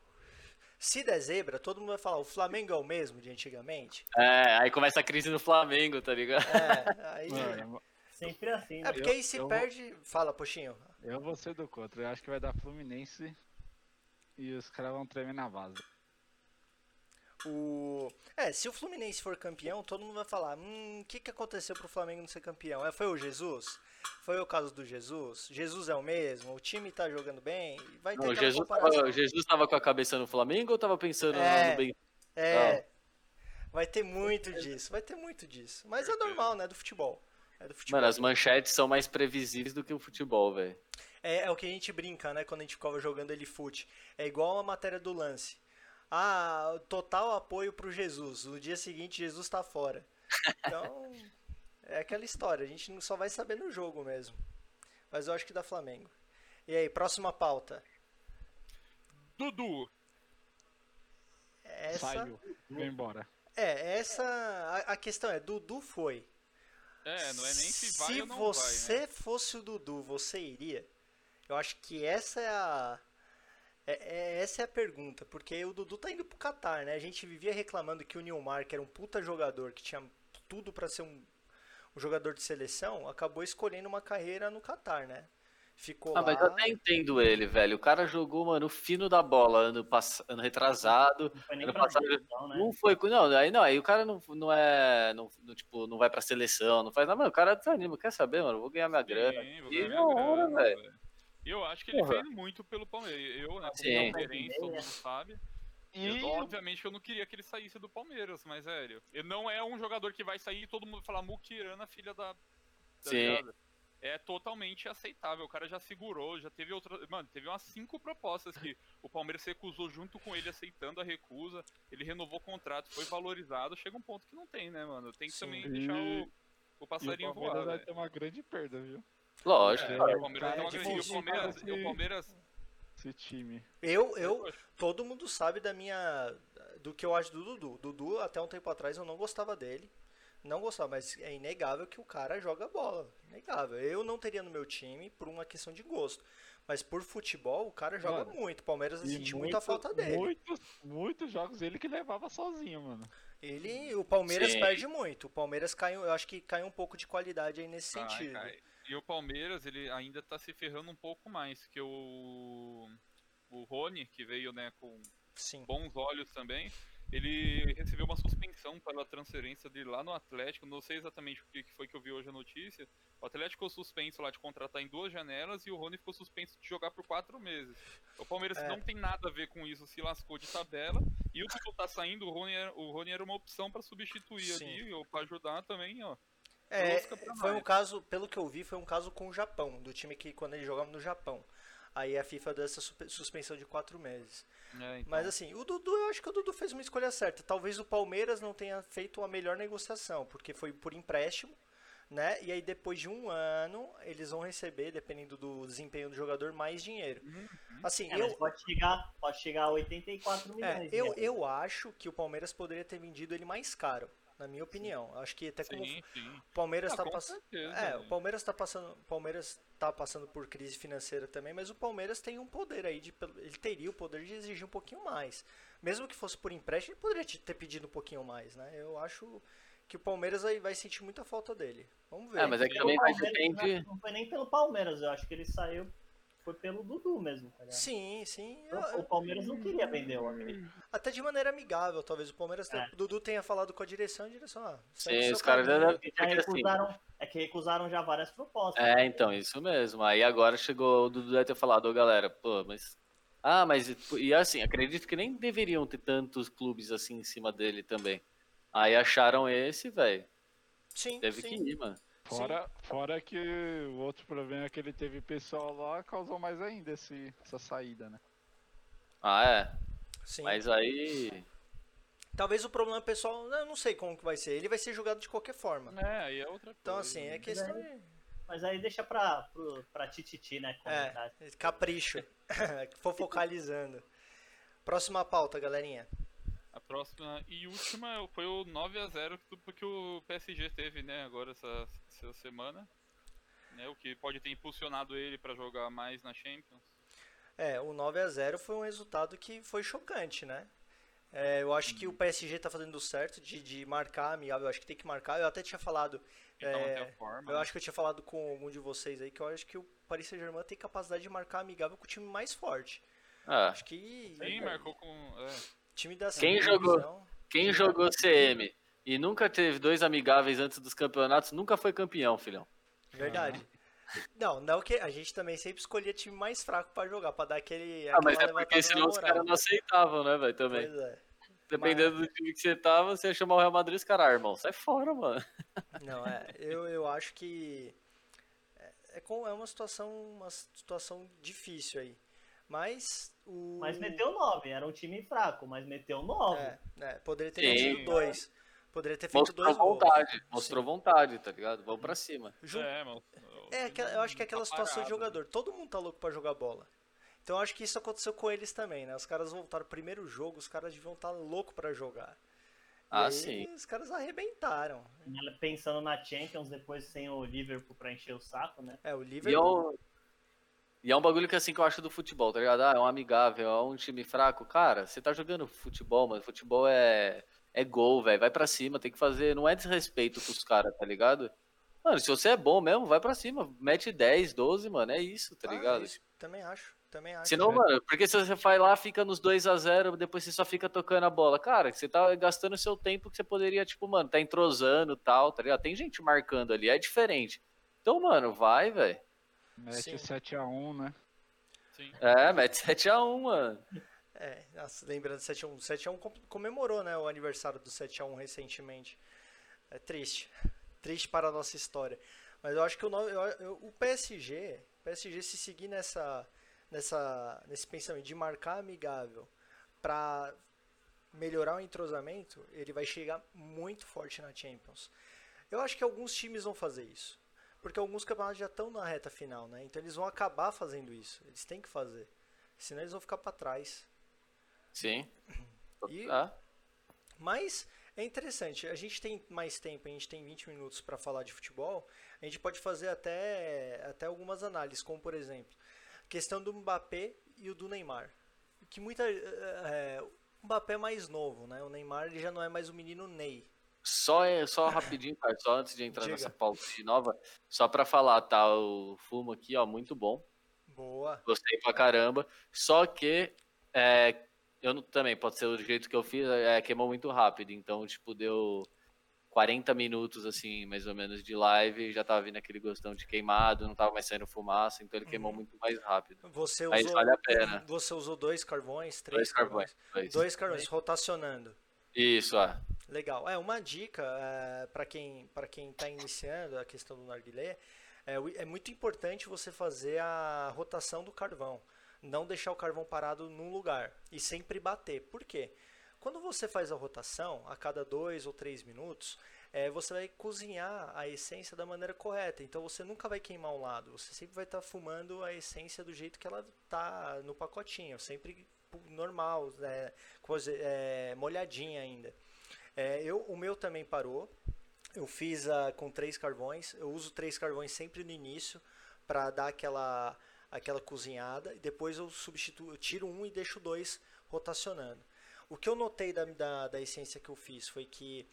Se der zebra, todo mundo vai falar, o Flamengo é o mesmo de antigamente? É, aí começa a crise no Flamengo, tá ligado? É, aí... Mano, Sempre assim, né? É porque Eu- aí se eu- perde... Fala, Poxinho. eu vou ser do contra. Eu acho que vai dar Fluminense e os caras vão tremer na base. O... É, se o Fluminense for campeão, todo mundo vai falar, hum, o que, que aconteceu pro Flamengo não ser campeão? É, foi o Jesus? Foi o caso do Jesus? Jesus é o mesmo? O time tá jogando bem? Vai ter Não, Jesus, tava, Jesus tava com a cabeça no Flamengo ou tava pensando É. no bem? É, vai ter muito disso, vai ter muito disso. Mas é normal, né, do futebol. É do futebol. Mano, as manchetes são mais previsíveis do que o futebol, velho. É, é o que a gente brinca, né, quando a gente ficava jogando ele fute. É igual a matéria do lance. Ah, total apoio pro Jesus. No dia seguinte, Jesus tá fora. Então, é aquela história. A gente só vai saber no jogo mesmo. Mas eu acho que dá Flamengo. E aí, próxima pauta. Dudu, Essa, Saiu, vai embora. é, essa. A, a questão é: Dudu foi. é, não é nem se vai ou não você vai, né? fosse o Dudu, você iria? Eu acho que essa é a. é- é- essa é a pergunta, porque o Dudu tá indo pro Qatar, né? A gente vivia reclamando que o Nilmar, que era um puta jogador, que tinha tudo pra ser um, um jogador de seleção, acabou escolhendo uma carreira no Qatar, né? Ficou Ah, lá. mas eu até entendo ele, velho. O cara jogou, mano, o fino da bola ano, pass... ano retrasado. Não foi nem Ano pra passado- né? Não foi. com- Não, aí não, aí o cara não, não é. Não, não, tipo, não vai pra seleção, não faz nada. Mano, o cara desanima. Quer saber, mano? Vou ganhar minha grana. Sim, vou E ganhar minha hora, grana, velho. Eu acho que ele Porra. fez muito pelo Palmeiras. Eu, né, como Sim. palmeirense, todo mundo sabe. E Eu, obviamente que eu não queria que ele saísse do Palmeiras, mas, velho, ele não é um jogador que vai sair e todo mundo falar Mukirana, filha da. tá Sim. ligado? É totalmente aceitável. O cara já segurou, já teve outra. Mano, teve umas cinco propostas que o Palmeiras recusou junto com ele, aceitando a recusa. Ele renovou o contrato, foi valorizado. Chega um ponto que não tem, né, mano? Tem que Sim. também deixar o, o e o passarinho Palmeiras voar. vai ter uma grande perda, viu? Lógico. É, o Palmeiras e o fosse Palmeiras, e o Palmeiras Esse time. Eu, eu, todo mundo sabe da minha. do que eu acho do Dudu. Dudu, até um tempo atrás, eu não gostava dele. Não gostava, mas é inegável que o cara joga bola. Inegável. Eu não teria no meu time por uma questão de gosto. Mas por futebol, o cara joga Mano, muito. O Palmeiras E sente muita muito- falta dele. Muitos, muitos jogos ele que levava sozinho, mano. Ele, o Palmeiras Sim. perde muito. O Palmeiras cai, eu acho que cai um pouco de qualidade aí nesse Cai, sentido. cai. E o Palmeiras, ele ainda tá se ferrando um pouco mais, que o o Rony, que veio, né, com Sim. bons olhos também, ele recebeu uma suspensão pela transferência dele lá no Atlético, não sei exatamente o que que foi que eu vi hoje a notícia. O Atlético ficou suspenso lá de contratar em duas janelas e o Rony ficou suspenso de jogar por quatro meses. O Palmeiras É. não tem nada a ver com isso, se lascou de tabela. E o Dudu tá saindo, o Rony era, o Rony era uma opção pra substituir Sim. ali, ou pra ajudar também, ó. É, Louca pra foi um caso, pelo que eu vi, foi um caso com o Japão, do time que quando ele jogava no Japão. Aí a FIFA deu essa suspe- suspensão de quatro meses. É, então. Mas assim, o Dudu, eu acho que o Dudu fez uma escolha certa. Talvez o Palmeiras não tenha feito a melhor negociação, porque foi por empréstimo, né? E aí depois de um ano, eles vão receber, dependendo do desempenho do jogador, mais dinheiro. Uhum. Assim, É, eu, pode chegar, pode chegar a 84 é, milhões. eu, né? eu acho que o Palmeiras poderia ter vendido ele mais caro, na minha opinião. Acho que até como Sim, sim. o Palmeiras Ah, está com passando. É, né? o Palmeiras está passando, Palmeiras tá passando por crise financeira também, mas o Palmeiras tem um poder aí de ele teria o poder de exigir um pouquinho mais. Mesmo que fosse por empréstimo, ele poderia te- ter pedido um pouquinho mais, né? Eu acho que o Palmeiras aí vai sentir muita falta dele. Vamos ver. É, mas é que também vai depender. Não foi nem pelo Palmeiras, eu acho que ele saiu. Foi pelo Dudu mesmo, tá ligado? Sim, sim. O- O Palmeiras não queria vender o acredito. Até de maneira amigável, talvez o Palmeiras, tenha- É. o Dudu tenha falado com a direção, a direção, ah, Sim, os caras já Já assim. recusaram, é que recusaram já várias propostas. É, então, isso mesmo. Aí agora chegou o Dudu deve ter falado, ô galera, pô, mas. Ah, mas. E assim, acredito que nem deveriam ter tantos clubes assim em cima dele também. Aí acharam esse, velho. Sim, Teve sim. que ir, mano. Fora, fora que o outro problema é que ele teve pessoal lá, causou mais ainda esse, essa saída, né? Ah, é. sim. Mas aí. Talvez o problema pessoal, eu não sei como que vai ser. Ele vai ser julgado de qualquer forma. É, aí é outra coisa. Então, assim, é né? questão de. Mas aí deixa pra, pro, pra Tititi, né? Comentar. É, capricho. Fofocalizando. Próxima pauta, galerinha. A próxima e última foi o 9x0 que, o PSG teve, né, agora essa, essa semana. Né, o que pode ter impulsionado ele pra jogar mais na Champions. É, o 9 a 0 foi um resultado que foi chocante, né? É, eu acho que o PSG tá fazendo certo de, de marcar amigável. Eu acho que tem que marcar. Eu até tinha falado. Então é, forma. eu né? acho que eu tinha falado com algum de vocês aí que eu acho que o Paris Saint-Germain tem capacidade de marcar amigável com o time mais forte. Ah, Acho que. Sim, marcou com. é. Time da Quem jogou? divisão- quem jogou CM e nunca teve dois amigáveis antes dos campeonatos, nunca foi campeão, filhão. Verdade. Não, não que a gente também sempre escolhia time mais fraco pra jogar, pra dar aquele. Ah, mas é porque senão os caras não aceitavam, né, velho, também. Pois é. Dependendo do time que você tava, você ia chamar o Real Madrid, os caras, ah, irmão, sai fora, mano. Não, é. Eu, eu acho que. É, é, com- é uma situação uma situação difícil aí. Mas o. Mas meteu 9, era um time fraco, mas meteu 9. É, é, poderia ter Sim. metido dois. Poderia ter feito Mostrou dois gols. vontade, mostrou vontade, tá ligado? Vamos pra cima. Ju- É, mano. É, eu acho que é aquela Tá situação de parado. jogador. Todo mundo tá louco pra jogar bola. Então eu acho que isso aconteceu com eles também, né? Os caras voltaram primeiro jogo, os caras deviam estar loucos pra jogar. E Ah, aí, sim. Os caras arrebentaram. Pensando na Champions, depois sem o Liverpool pra encher o saco, né? É, o Liverpool. E é um bagulho que assim que eu acho do futebol, tá ligado? Ah, é um amigável, é um time fraco. Cara, você tá jogando futebol, mano. Futebol é, é gol, velho. Vai pra cima, tem que fazer. Não é desrespeito pros caras, tá ligado? Mano, se você é bom mesmo, vai pra cima. Mete 10, 12, mano. É isso, tá Ah, ligado? isso, também acho. Também acho. Senão, mano, porque se você vai lá, fica nos 2 a 0 depois você só fica tocando a bola. Cara, você tá gastando seu tempo que você poderia, tipo, mano, tá entrosando e tal, tá ligado? Tem gente marcando ali, é diferente. Então, mano, vai, velho. Mete Sim. 7x1, né? Sim. É, mete 7x1, mano. É, nossa, lembrando do 7x1. O 7x1 com- comemorou, né, o aniversário do 7x1 recentemente. É triste. Triste para a nossa história. Mas eu acho que o, no- eu- eu- o PSG, o PSG se seguir nessa, nessa, nesse pensamento de marcar amigável para melhorar o entrosamento, ele vai chegar muito forte na Champions. Eu acho que alguns times vão fazer isso. Porque alguns campeonatos já estão na reta final, né? Então eles vão acabar fazendo isso. Eles têm que fazer. Senão eles vão ficar para trás. Sim. E- Ah, Mas é interessante, a gente tem mais tempo, a gente tem 20 minutos para falar de futebol, a gente pode fazer até, até algumas análises, como por exemplo, a questão do Mbappé e o do Neymar. Que muita. É, o Mbappé é mais novo, né? O Neymar ele já não é mais o menino Ney. Só, é- só rapidinho, cara, só antes de entrar Diga. nessa pauta de nova, só pra falar, tá? O fumo aqui, ó, muito bom. Boa. Gostei pra caramba. Só que é, eu não- também, pode ser do jeito que eu fiz, é, queimou muito rápido. Então, tipo, deu 40 minutos, assim, mais ou menos, de live. Já tava vindo aquele gostão de queimado, não tava mais saindo fumaça, então ele queimou muito mais rápido. Você Mas usou, vale a pena. você usou dois carvões, três Dois carvões. Dois. Dois carvões, rotacionando. Isso, ah. Legal. É uma dica para quem para quem está iniciando a questão do narguilé, é, é muito importante você fazer a rotação do carvão, não deixar o carvão parado num lugar e sempre bater. Por quê? Quando você faz a rotação, a cada dois ou três minutos, é, você vai cozinhar a essência da maneira correta. Então você nunca vai queimar um lado, você sempre vai estar fumando a essência do jeito que ela tá no pacotinho, sempre normal, né, é, molhadinha ainda. É, eu, o meu também parou. Eu fiz ah, com três carvões. Eu uso três carvões sempre no início para dar aquela aquela cozinhada e depois eu substituo, eu tiro um e deixo dois rotacionando. O que eu notei da, da, da essência que eu fiz foi que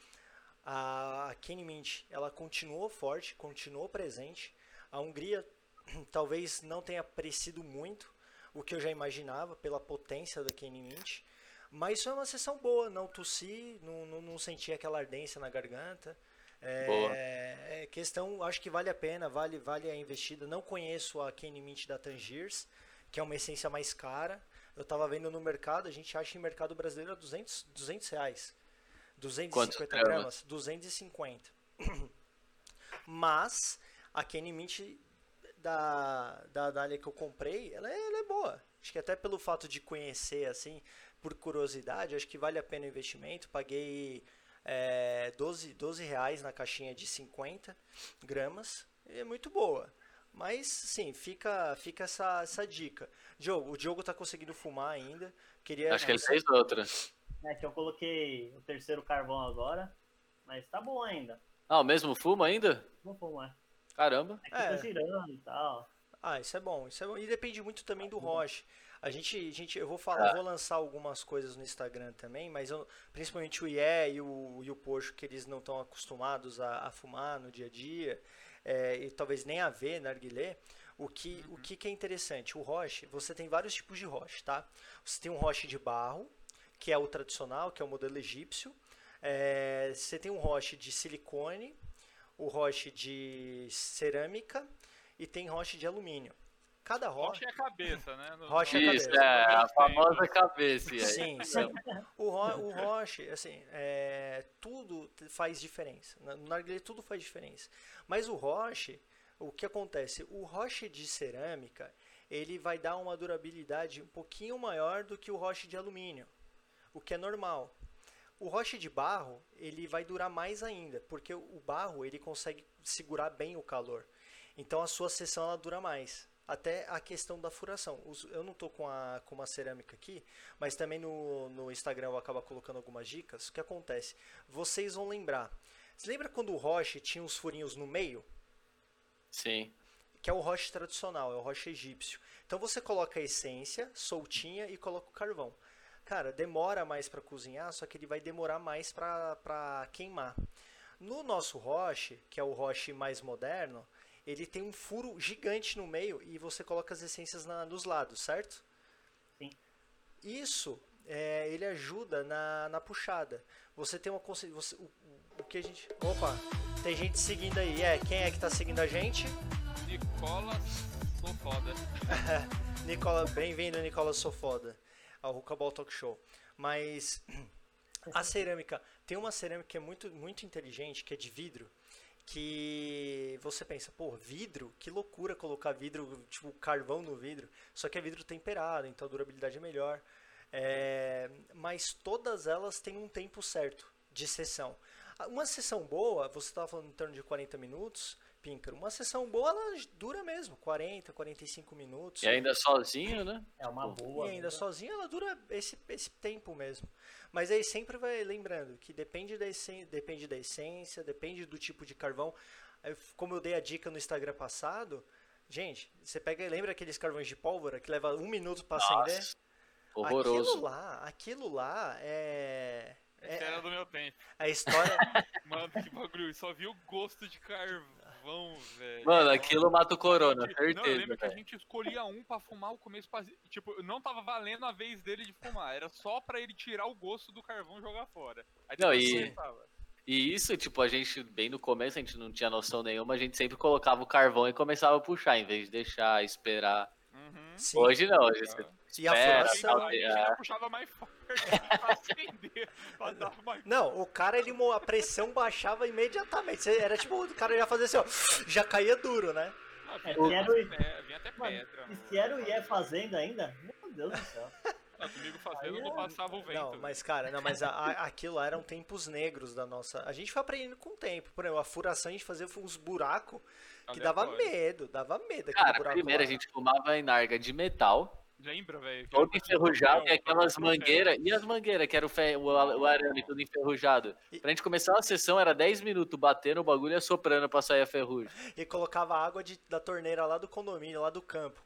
a Kenny Mint ela continuou forte, continuou presente. A Hungria talvez não tenha parecido muito o que eu já imaginava pela potência da Kenny Mint. Mas foi uma sessão boa, não tossi, não, não, não senti aquela ardência na garganta. É, Boa. é questão, acho que vale a pena, vale, vale a investida. Não conheço a Kenny Mint da Tangiers, que é uma essência mais cara. Eu estava vendo no mercado, a gente acha em mercado brasileiro a 200, 200 reais. 250 Quantos gramas? gramas? 250. Mas a Kenny Mint da, da Dália que eu comprei, ela é, ela é boa. Acho que até pelo fato de conhecer, assim, por curiosidade, acho que vale a pena o investimento. Paguei é, 12, 12 reais na caixinha de 50 gramas. E é muito boa. Mas, sim, fica, fica essa, essa dica. Diogo, o Diogo tá conseguindo fumar ainda. Queria, Acho que ele fez outra. É que eu coloquei o terceiro carvão agora, mas tá bom ainda. Ah, o mesmo fumo ainda? Vou fumar. Caramba. É que É. eu tô girando e tal. Ah, isso é bom, isso é bom. E depende muito também do roche. A gente, a gente, eu vou falar, eu vou lançar algumas coisas no Instagram também, mas eu- principalmente o IE e o, e o Porsche, que eles não estão acostumados a, a fumar no dia a dia, é, e talvez nem a ver narguilé. O que, o que, que é interessante? O roche, você tem vários tipos de roche, tá? Você tem um roche de barro, que é o tradicional, que é o modelo egípcio. É, você tem um roche de silicone, o roche de cerâmica e tem roche de alumínio. Cada roche. Rocha é a cabeça, né? No- Rocha é a Isso, cabeça. é, a famosa cabeça. aí. Sim, sim. O, ro o roche, assim, é, tudo faz diferença. Na- No narguilé tudo faz diferença. Mas o roche, o que acontece? O roche de cerâmica, ele vai dar uma durabilidade um pouquinho maior do que o roche de alumínio, o que é normal. O roche de barro, ele vai durar mais ainda, porque o barro, ele consegue segurar bem o calor. Então a sua sessão ela dura mais. Até a questão da furação. Eu não estou com, a, com uma cerâmica aqui, mas também no, no Instagram eu acabo colocando algumas dicas. O que acontece? Vocês vão lembrar. Você lembra quando o roche tinha uns furinhos no meio? Sim. Que é o roche tradicional, é o roche egípcio. Então você coloca a essência soltinha e coloca o carvão. Cara, demora mais para cozinhar, só que ele vai demorar mais para queimar. No nosso roche, que é o roche mais moderno, ele tem um furo gigante no meio e você coloca as essências na- nos lados, certo? Sim. Isso, é, ele ajuda na, na puxada. Você tem uma consci- você, o, o que a gente, opa, tem gente seguindo aí. É, quem é que tá seguindo a gente? Nicola, sou foda. Nicola, bem-vindo, Nicola Sou Foda, ao Rucaball Talk Show. Mas a cerâmica, tem uma cerâmica que é muito, muito inteligente, que é de vidro, que você pensa, pô, vidro? Que loucura colocar vidro, tipo carvão no vidro. Só que é vidro temperado, então a durabilidade é melhor. É, mas todas elas têm um tempo certo de sessão. Uma sessão boa, você estava falando em torno de 40 minutos, Píncaro. Uma sessão boa, ela dura mesmo, 40, 45 minutos. E ainda sozinho, né? É uma boa. E ainda né? sozinha ela dura esse, esse tempo mesmo. Mas aí sempre vai lembrando que depende da, essen- depende da essência, depende do tipo de carvão. Como eu dei a dica no Instagram passado, gente, você pega e lembra aqueles carvões de pólvora que leva um minuto para acender? Horroroso. Aquilo lá, aquilo lá é. É, era do meu tempo. a história. Mano, que bagulho. Só vi o gosto de carvão, velho. Mano, aquilo mata o corona, Não, eu lembro certeza. que a gente escolhia um pra fumar o começo. Pra... Tipo, não tava valendo a vez dele de fumar. Era só pra ele tirar o gosto do carvão e jogar fora. Aí Não, e-. E isso, tipo, a gente, bem no começo, a gente não tinha noção nenhuma, a gente sempre colocava o carvão e começava a puxar, em vez de deixar, esperar. Uhum. Hoje não, hoje você E a espera, furação. tal, A gente é. já puxava mais forte pra acender, pra dar mais Não, o cara, ele, a pressão baixava imediatamente. Era tipo, o cara ia fazer assim, ó, já caía duro, né? Ah, É, vinha, o- até- vinha até Mano, pedra. E se era o IE fazendo ainda? Meu Deus do céu. Comigo fazendo, Aí não é- passava o vento. Não, mas cara, não, mas a- a- aquilo lá eram tempos negros da nossa. A gente foi aprendendo com o tempo. Por exemplo, a furação a gente fazia uns buracos que dava medo, dava medo aquele Cara, buraco. primeiro lá. a gente fumava em narga de metal, Lembra, velho? todo enferrujado, e papel, aquelas mangueiras, e as mangueiras, que era o, fe... o, a- o arame tudo enferrujado. Pra gente começar a sessão era 10 minutos batendo o bagulho e assoprando pra sair a ferrugem. E colocava água de- da torneira lá do condomínio, lá do campo.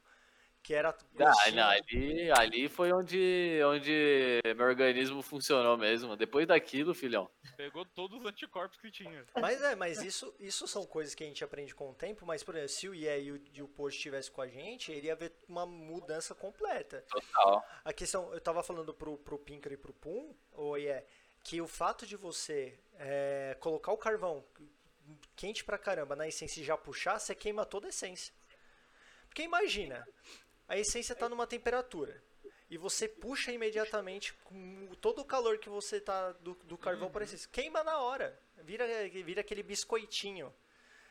Que era. Ah, não, de- ali, ali foi onde, onde meu organismo funcionou mesmo. Depois daquilo, filhão. Pegou todos os anticorpos que tinha. Mas é, mas isso, isso são coisas que a gente aprende com o tempo. Mas, por exemplo, se o IE e o, e o Post estivesse com a gente, ele ia ver uma mudança completa. Total. A questão, eu tava falando pro, pro Pinker e pro Pum, ou é que o fato de você é, colocar o carvão quente pra caramba na essência e já puxar, você queima toda a essência. Porque imagina, a essência tá numa temperatura. E você puxa imediatamente com todo o calor que você tá do, do carvão para essência, queima na hora, vira, vira aquele biscoitinho.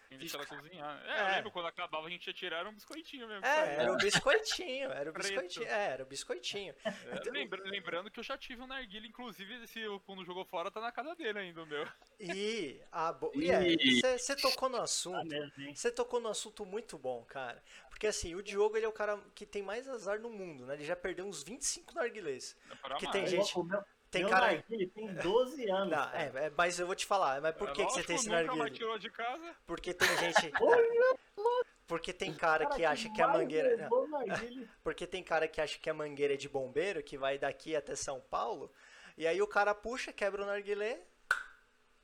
A gente deixava cozinhar. É, É. eu lembro quando acabava a gente ia tirar era um biscoitinho mesmo. É, era o biscoitinho, era o Preto. biscoitinho, é, era o biscoitinho. É, Então- lembra- lembrando que eu já tive um narguilha, inclusive se o Puno jogou fora, tá na casa dele ainda, o meu. E a bo... Ih. você tocou no Tá assunto. Você tocou no assunto muito bom, cara. Porque assim, o Diogo ele é o cara que tem mais azar no mundo, né? Ele já perdeu uns 25 narguilés. Dá pra Que tem Ô, gente- meu, Tem meu cara. narguilé tem 12 anos. Não, é, é, mas eu vou te falar, mas por É que, que você lógico, tem esse narguilé? tirou de casa. Porque tem gente. Porque tem cara que Cara, acha que a mais mangueira. Porque tem cara que acha que a mangueira é de bombeiro, que vai daqui até São Paulo, e aí o cara puxa, quebra o narguilé.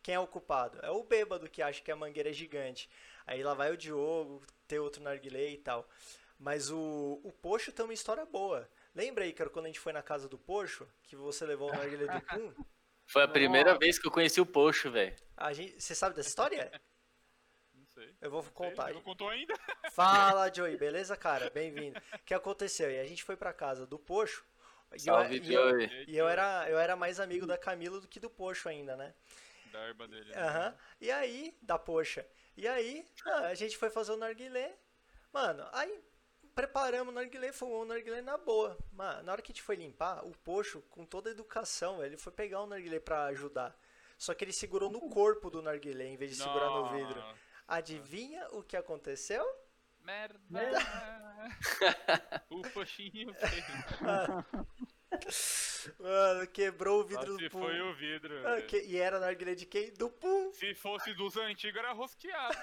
Quem é o culpado? É o bêbado que acha que a mangueira é gigante. Aí lá vai o Diogo ter outro narguilé e tal. Mas o, o Poxo tem uma história boa. Lembra aí, cara, quando a gente foi na casa do Poxo, que você levou o narguilé do Pum? Foi a primeira Nossa. vez que eu conheci o Poxo, velho. Você sabe dessa história? Não sei. Eu vou contar. Você não contou ainda? Fala, Joey, beleza, cara? Bem-vindo. O que aconteceu? E a gente foi pra casa do Poxo. e eu- Salve, e eu, Joey. e eu era, eu era mais amigo da Camila do que do Poxo ainda, né? Da erva dele. né? Aham. E aí, da Poxa. E aí, ah, a gente foi fazer o narguilé. Mano, aí preparamos o narguilé, fumamos o narguilé na boa. Mano, na hora que a gente foi limpar, o Poxo, com toda a educação, velho, ele foi pegar o narguilé pra ajudar. Só que ele segurou no corpo do narguilé em vez de segurar no vidro. Nossa, Adivinha o que aconteceu? Merda. Merda. o coxinho fez. Mano, quebrou o vidro Se do Pum. foi o vidro. Ah, que- E era narguilé de quem? Do Pum. Se fosse dos antigos, era rosqueado.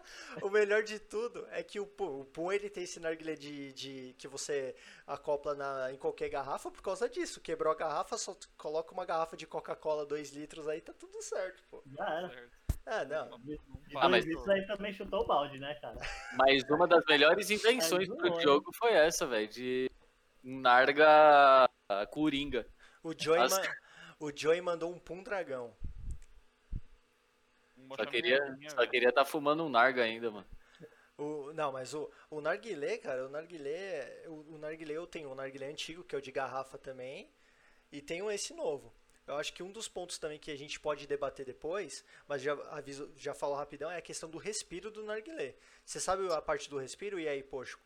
O melhor de tudo é que o Pum, o Pum ele tem esse narguilé de, de que você acopla na, em qualquer garrafa por causa disso. Quebrou a garrafa, só coloca uma garrafa de Coca-Cola 2 litros aí, tá tudo certo, pô. Já era. Certo. Ah, não. De Ah, mas- litros aí também chutou o balde, né, cara? Mas uma das melhores invenções é. jogo foi essa, velho. De narga coringa. O Joey, As- ma- o Joey mandou um Pum Dragão. Só queria velho. queria tá fumando um narga ainda, mano. O, não, mas o, o narguilé, cara, o narguilé, o, o narguilé eu tenho um narguilé antigo, que é o de garrafa também, e tenho esse novo. Eu acho que um dos pontos também que a gente pode debater depois, mas já aviso, já falo rapidão, é a questão do respiro do narguilé. Você sabe a parte do respiro? E aí, poxa,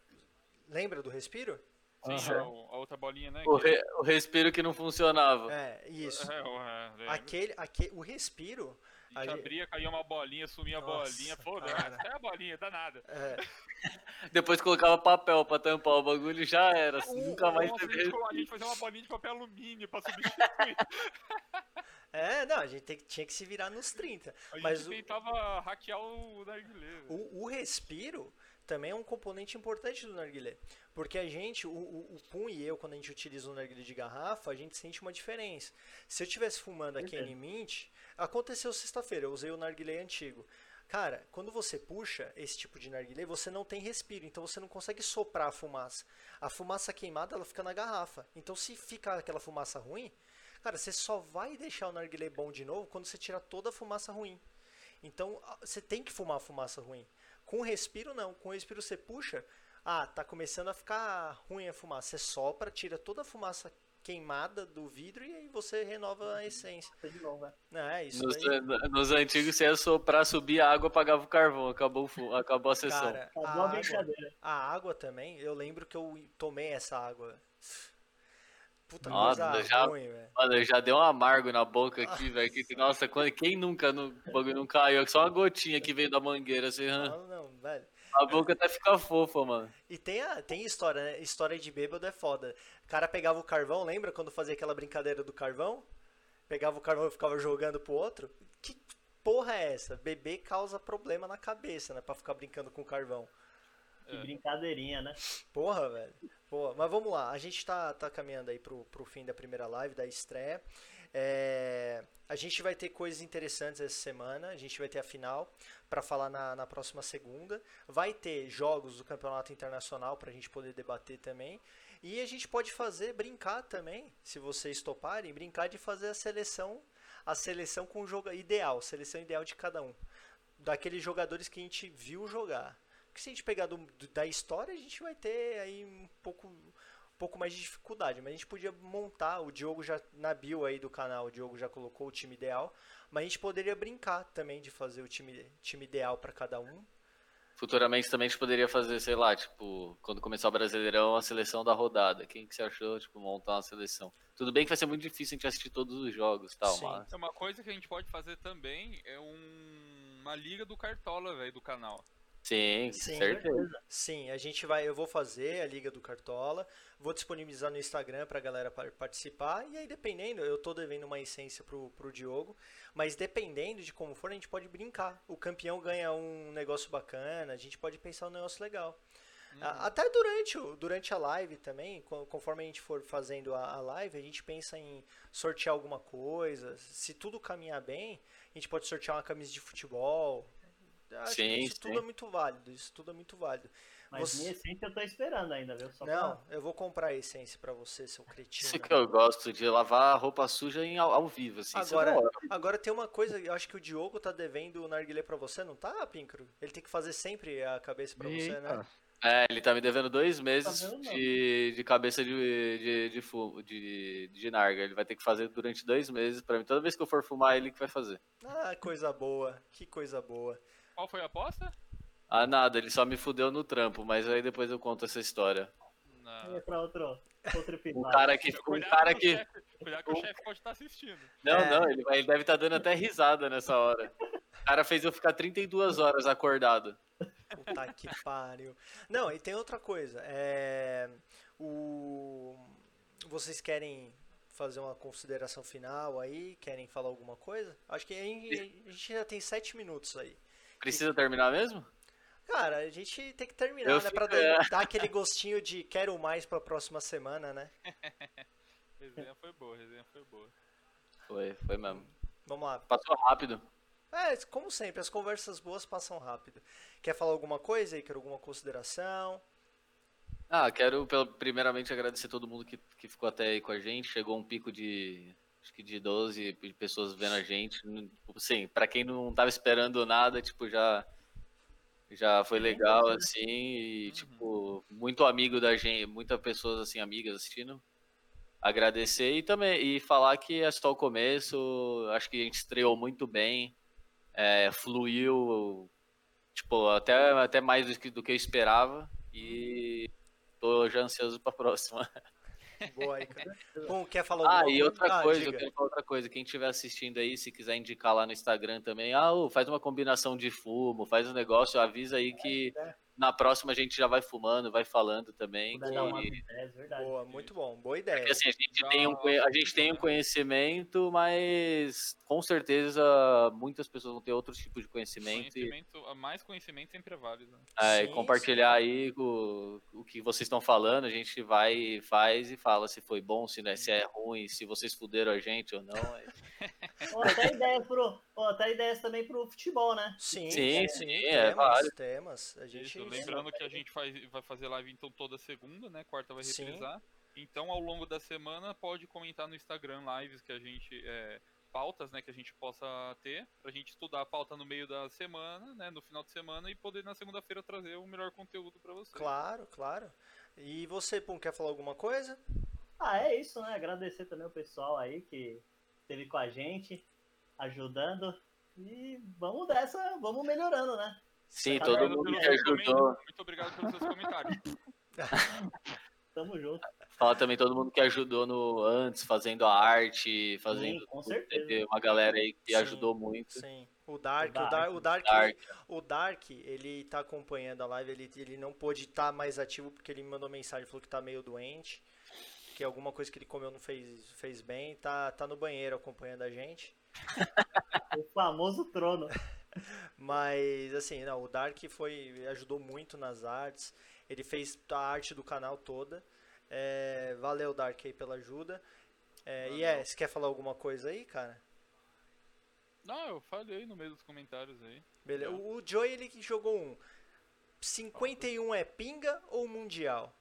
lembra do respiro? Sim, o- a outra bolinha, né? O, re- o respiro que não funcionava. É, isso. É, o- é. Aquele, aque, o respiro, A gente a gente- abria, caía uma bolinha, sumia a Nossa, bolinha. Foda-se, é a bolinha, dá nada. é, Depois colocava papel pra tampar o bagulho já era. assim, nunca mais Nossa, a teve gente, a gente fazia uma bolinha de papel alumínio pra substituir. é, não, a gente tem tinha que se virar nos 30. A gente Mas o- tentava hackear o narguilé. O, o respiro também é um componente importante do narguilé. Porque a gente, o, o, o Pum e eu, quando a gente utiliza o narguilé de garrafa, a gente sente uma diferença. Se eu estivesse fumando aqui em Mint, aconteceu sexta-feira, eu usei o narguilé antigo. Cara, quando você puxa esse tipo de narguilé, você não tem respiro, então você não consegue soprar a fumaça. A fumaça queimada, ela fica na garrafa. Então se fica aquela fumaça ruim, cara, você só vai deixar o narguilé bom de novo quando você tirar toda a fumaça ruim. Então, você tem que fumar a fumaça ruim. Com respiro, não. Com respiro, você puxa. Ah, tá começando a ficar ruim a fumaça. Você sopra, tira toda a fumaça queimada do vidro e aí você renova a essência. Tá de novo, né? É, isso Nos, daí. nos antigos, você ia soprar, subir a água, apagava o carvão. Acabou, acabou a sessão. Cara, a Acabou a água, brincadeira. a água também, eu lembro que eu tomei essa água. Puta Nossa, coisa já- ruim, velho. Mano, já deu um amargo na boca aqui, velho. que- Nossa, quando- quem nunca no bagulho não caiu? Só uma gotinha que veio da mangueira, assim? Não, não, velho. A boca até fica fofa, mano. E tem, a, tem história, né? História de bêbado é foda. O cara pegava o carvão, lembra quando fazia aquela brincadeira do carvão? Pegava o carvão e ficava jogando pro outro? Que porra é essa? Beber causa problema na cabeça, né? Pra ficar brincando com carvão. Que brincadeirinha, né? Porra, velho. Porra. Mas vamos lá, a gente tá, tá caminhando aí pro, pro fim da primeira live, da estreia. É, a gente vai ter coisas interessantes essa semana. A gente vai ter a final para falar na, na próxima segunda. Vai ter jogos do campeonato internacional para a gente poder debater também. E a gente pode fazer, brincar também, se vocês toparem, brincar de fazer a seleção, a seleção com o jogo ideal, seleção ideal de cada um. Daqueles jogadores que a gente viu jogar. Porque se a gente pegar do- da história, a gente vai ter aí um pouco, pouco mais de dificuldade. Mas a gente podia montar, o Diogo já, na bio aí do canal, o Diogo já colocou o time ideal. Mas a gente poderia brincar também de fazer o time, time ideal para cada um. Futuramente também a gente poderia fazer, sei lá, tipo, quando começar o Brasileirão, a seleção da rodada. Quem que você achou, tipo, montar uma seleção? Tudo bem que vai ser muito difícil a gente assistir todos os jogos e tal, Sim. mas... É uma coisa que a gente pode fazer também é um- uma liga do Cartola, velho, do canal. Sim, Sim. certeza. Sim, a gente vai, eu vou fazer a Liga do Cartola, vou disponibilizar no Instagram pra galera par- participar, e aí dependendo, eu tô devendo uma essência pro, pro Diogo, mas dependendo de como for, a gente pode brincar. O campeão ganha um negócio bacana, a gente pode pensar um negócio legal. A- Até durante, durante a live também, co- conforme a gente for fazendo a, a live, a gente pensa em sortear alguma coisa. Se tudo caminhar bem, a gente pode sortear uma camisa de futebol. Acho que Sim, isso tudo sim. é muito válido, isso tudo é muito válido. Mas Você- minha essência eu tô esperando ainda, viu? Só Não, pra... eu vou comprar a essência pra você, seu cretino. Isso que eu gosto, de lavar a roupa suja em, ao, ao vivo, assim. isso é Agora, agora tem uma coisa, eu acho que o Diogo tá devendo o narguilé pra você, não tá, Pincro? Ele tem que fazer sempre a cabeça pra você, né? É, ele tá me devendo dois meses Tá de, de cabeça de, de, de, fumo, de, de narga. Ele vai ter que fazer durante dois meses pra mim. Toda vez que eu for fumar, ele que vai fazer. Ah, coisa boa, que coisa boa. Qual foi a aposta? Ah, nada, ele só me fudeu no trampo, mas aí depois eu conto essa história. Na... É pra outro, outro O episódio. cara que. O Cuidado cara que. chefe- Cuidado que o chefe pode estar assistindo. Não, É. não, ele, vai- ele deve estar dando até risada nessa hora. O cara fez eu ficar 32 horas acordado. Puta que pariu. Não, e tem outra coisa. É, o, vocês querem fazer uma consideração final aí? Querem falar alguma coisa? Acho que a gente, a gente já tem sete minutos aí. Precisa terminar mesmo? Cara, a gente tem que terminar, Eu né? Pra fico- dar, é. dar aquele gostinho de quero mais pra próxima semana, né? Resenha foi boa, resenha foi boa. Foi, foi mesmo. Vamos lá. Passou rápido. É, como sempre, as conversas boas passam rápido. Quer falar alguma coisa aí? Quer alguma consideração? Ah, quero primeiramente agradecer todo mundo que, que ficou até aí com a gente. Chegou um pico de acho que de 12 pe- pessoas vendo a gente. Tipo, Assim, pra quem não tava esperando nada, tipo, já já foi legal assim e tipo, muito amigo da gente, muitas pessoas assim amigas assistindo. Agradecer e também e falar que é só o começo, acho que a gente estreou muito bem. é, fluiu tipo, até, até mais do que, do que eu esperava. E tô já ansioso pra próxima. Boa cara. Bom, quer falar Ah, e outra Ah, coisa, eu diga. quero falar outra coisa. Quem estiver assistindo aí, se quiser indicar lá no Instagram também, ah, faz uma combinação de fumo, faz um negócio, avisa aí que na próxima a gente já vai fumando, vai falando também. Que, ideias, verdade. Boa, muito bom. Boa ideia. porque assim, a gente, Já- tem um, a gente tem um conhecimento, mas com certeza muitas pessoas vão ter outros tipos de conhecimento. E, Conhecimento, mais conhecimento sempre é válido. né? é, Sim, compartilhar aí o, o que vocês estão falando, a gente vai e faz e fala se foi bom, se, não é, se é ruim, se vocês fuderam a gente ou não. é- até ideias pro, até ideias também pro futebol, né? Sim, Sim, sim, sim, é temas, válido. temas. A gente Isso, lembrando que a gente faz, vai fazer live então toda segunda, né? Quarta vai Sim. reprisar. Então, ao longo da semana, pode comentar no Instagram lives que a gente. é, pautas, né, que a gente possa ter, pra gente estudar a pauta no meio da semana, né, no final de semana, e poder na segunda-feira trazer o melhor conteúdo pra vocês. Claro, claro. E você, Pum, quer falar alguma coisa? Ah, é isso, né? Agradecer também o pessoal aí que esteve com a gente, ajudando. E vamos dessa, vamos melhorando, né? Sim, Tá todo Obrigado mundo que ajudou. Muito obrigado pelos seus comentários. Tamo junto. Fala também todo mundo que ajudou no antes, fazendo a arte, fazendo. Sim, com certeza. Teve uma galera aí que Sim. ajudou muito. Sim. O Dark, O o Dark, o Dark, Dark. o Dark, ele tá acompanhando a live, ele, ele não pôde estar mais ativo porque ele me mandou mensagem, falou que tá meio doente, que alguma coisa que ele comeu não fez, fez bem, tá, tá no banheiro acompanhando a gente. O famoso trono. Mas assim, não, o Dark foi ajudou muito nas artes. Ele fez a arte do canal toda. É, valeu Dark aí pela ajuda. É, e é, você quer falar alguma coisa aí, cara? Não, eu falei no meio dos comentários aí. Beleza. O, o Joey ele que jogou um 51 é pinga ou mundial?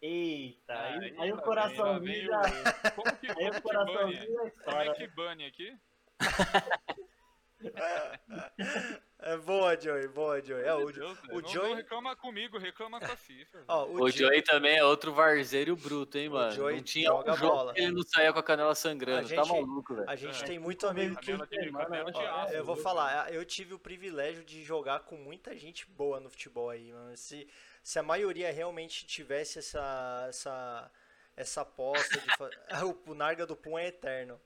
Eita, aí, aí lá o vem- coração lá vem já. o- Como que, Aí como o que coração bane? já Como é que bane aqui? É boa, Joey, boa, Joey. É, o, Deus, o não, Joey- não reclama comigo, reclama com a FIFA. ó, O, o, Joey também é outro varzeiro bruto, hein, O mano? Joey não tinha joga um jogo bola. ele não saía com a canela sangrando. A gente- Tá maluco, velho. A gente É. tem muito amigo que. De, de aço. eu vou viu? falar, eu tive o privilégio de jogar com muita gente boa no futebol aí, mano. Se, se a maioria realmente tivesse essa essa essa aposta de fa... o, o Narga do Pum é eterno.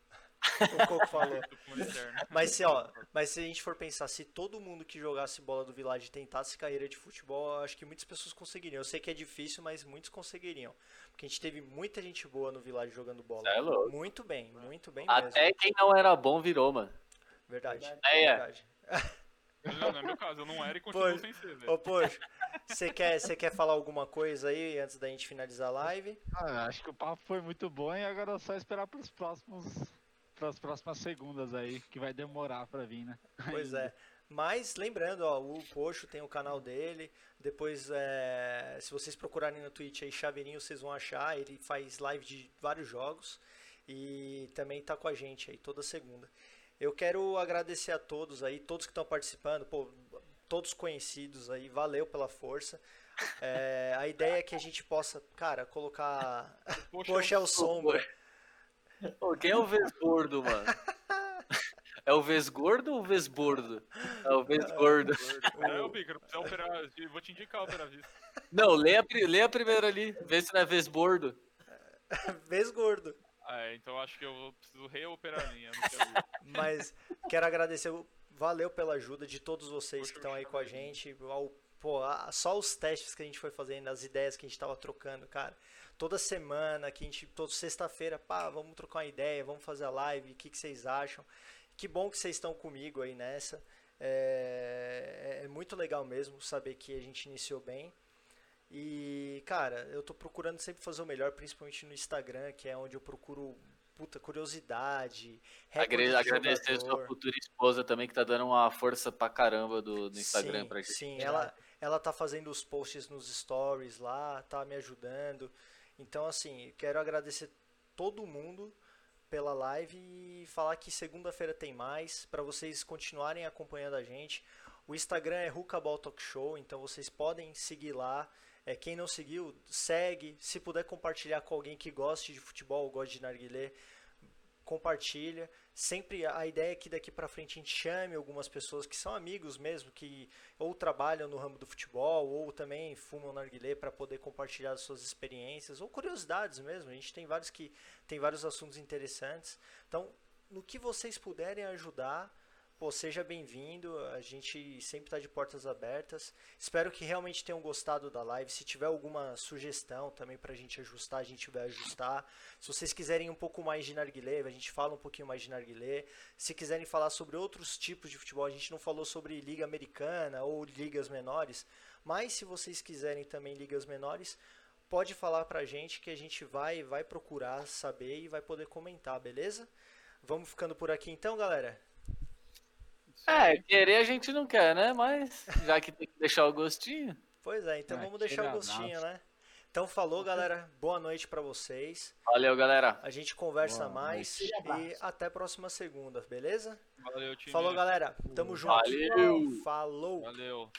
O Coco falou. Mas se, ó, mas se a gente for pensar, se todo mundo que jogasse bola do Village tentasse carreira de futebol, eu acho que muitas pessoas conseguiriam. Eu sei que é difícil, mas muitos conseguiriam. Porque a gente teve muita gente boa no Village jogando bola. É louco. Muito bem, muito bem mesmo. Até quem não era bom virou, mano. Verdade. É, é. verdade. Não, não é meu caso, eu não era e continuo Pois. sem ser, velho. Ô, poxa, você quer, você quer falar alguma coisa aí antes da gente finalizar a live? Ah, acho que o papo foi muito bom e agora é só esperar pros próximos. Pras próximas segundas aí, que vai demorar pra vir, né? Pois é. Mas lembrando, ó, o Poxo tem o canal dele. Depois, é, se vocês procurarem no Twitch aí, Chaveirinho, vocês vão achar. Ele faz live de vários jogos. E também tá com a gente aí toda segunda. Eu quero agradecer a todos aí, todos que estão participando, pô, todos conhecidos aí, valeu pela força. É, a ideia é que a gente possa, cara, colocar. Poxa, Poxa, é o sombra. Ô, quem é o Vesgordo, mano? É o Vesgordo ou o Vesbordo? É o Vesgordo. É, o Bicro, precisa operar. eu Vou te indicar operar vista. Não, lê a, lê a primeira ali, vê se não é Vesbordo. Vez gordo. Ah, é, então acho que eu preciso reoperar a ver. Mas quero agradecer, valeu pela ajuda de todos vocês que estão aí com a gente. Ao- pô, a- só os testes que a gente foi fazendo, as ideias que a gente tava trocando, cara. Toda semana, que a gente, toda sexta-feira, pá, vamos trocar uma ideia, vamos fazer a live, o que, que vocês acham? Que bom que vocês estão comigo aí nessa. É, é muito legal mesmo saber que a gente iniciou bem. E, cara, eu tô procurando sempre fazer o melhor, principalmente no Instagram, que é onde eu procuro, puta, curiosidade, Agre- de Agradecer sua futura esposa também, que tá dando uma força pra caramba do, do Instagram sim, pra gente. Sim, ela, ela tá fazendo os posts nos stories lá, tá me ajudando. Então, assim, quero agradecer todo mundo pela live e falar que segunda-feira tem mais, para vocês continuarem acompanhando a gente. O Instagram é Rucaball Talk Show, então vocês podem seguir lá. É, quem não seguiu, segue. Se puder compartilhar com alguém que goste de futebol, goste de narguilé, compartilha. Sempre a ideia é que daqui pra frente a gente chame algumas pessoas que são amigos mesmo, que ou trabalham no ramo do futebol, ou também fumam narguilé para poder compartilhar as suas experiências, ou curiosidades mesmo. A gente tem vários que tem vários assuntos interessantes. Então, no que vocês puderem ajudar, pô, seja bem-vindo. A gente sempre está de portas abertas. Espero que realmente tenham gostado da live. Se tiver alguma sugestão também para a gente ajustar, a gente vai ajustar. Se vocês quiserem um pouco mais de narguilé, a gente fala um pouquinho mais de narguilé. Se quiserem falar sobre outros tipos de futebol, a gente não falou sobre liga americana ou ligas menores, mas se vocês quiserem também ligas menores, pode falar pra gente que a gente vai vai procurar saber e vai poder comentar, beleza? Vamos ficando por aqui então, galera. É, querer a gente não quer, né? Mas já que tem que deixar o gostinho. Pois é, então Ah, vamos deixar o gostinho, né? Então falou, galera. Boa noite pra vocês. Valeu, galera. A gente conversa Boa mais noite. e até a próxima segunda, beleza? Valeu, time. Falou, galera. Tamo junto. Valeu. Falou. Valeu.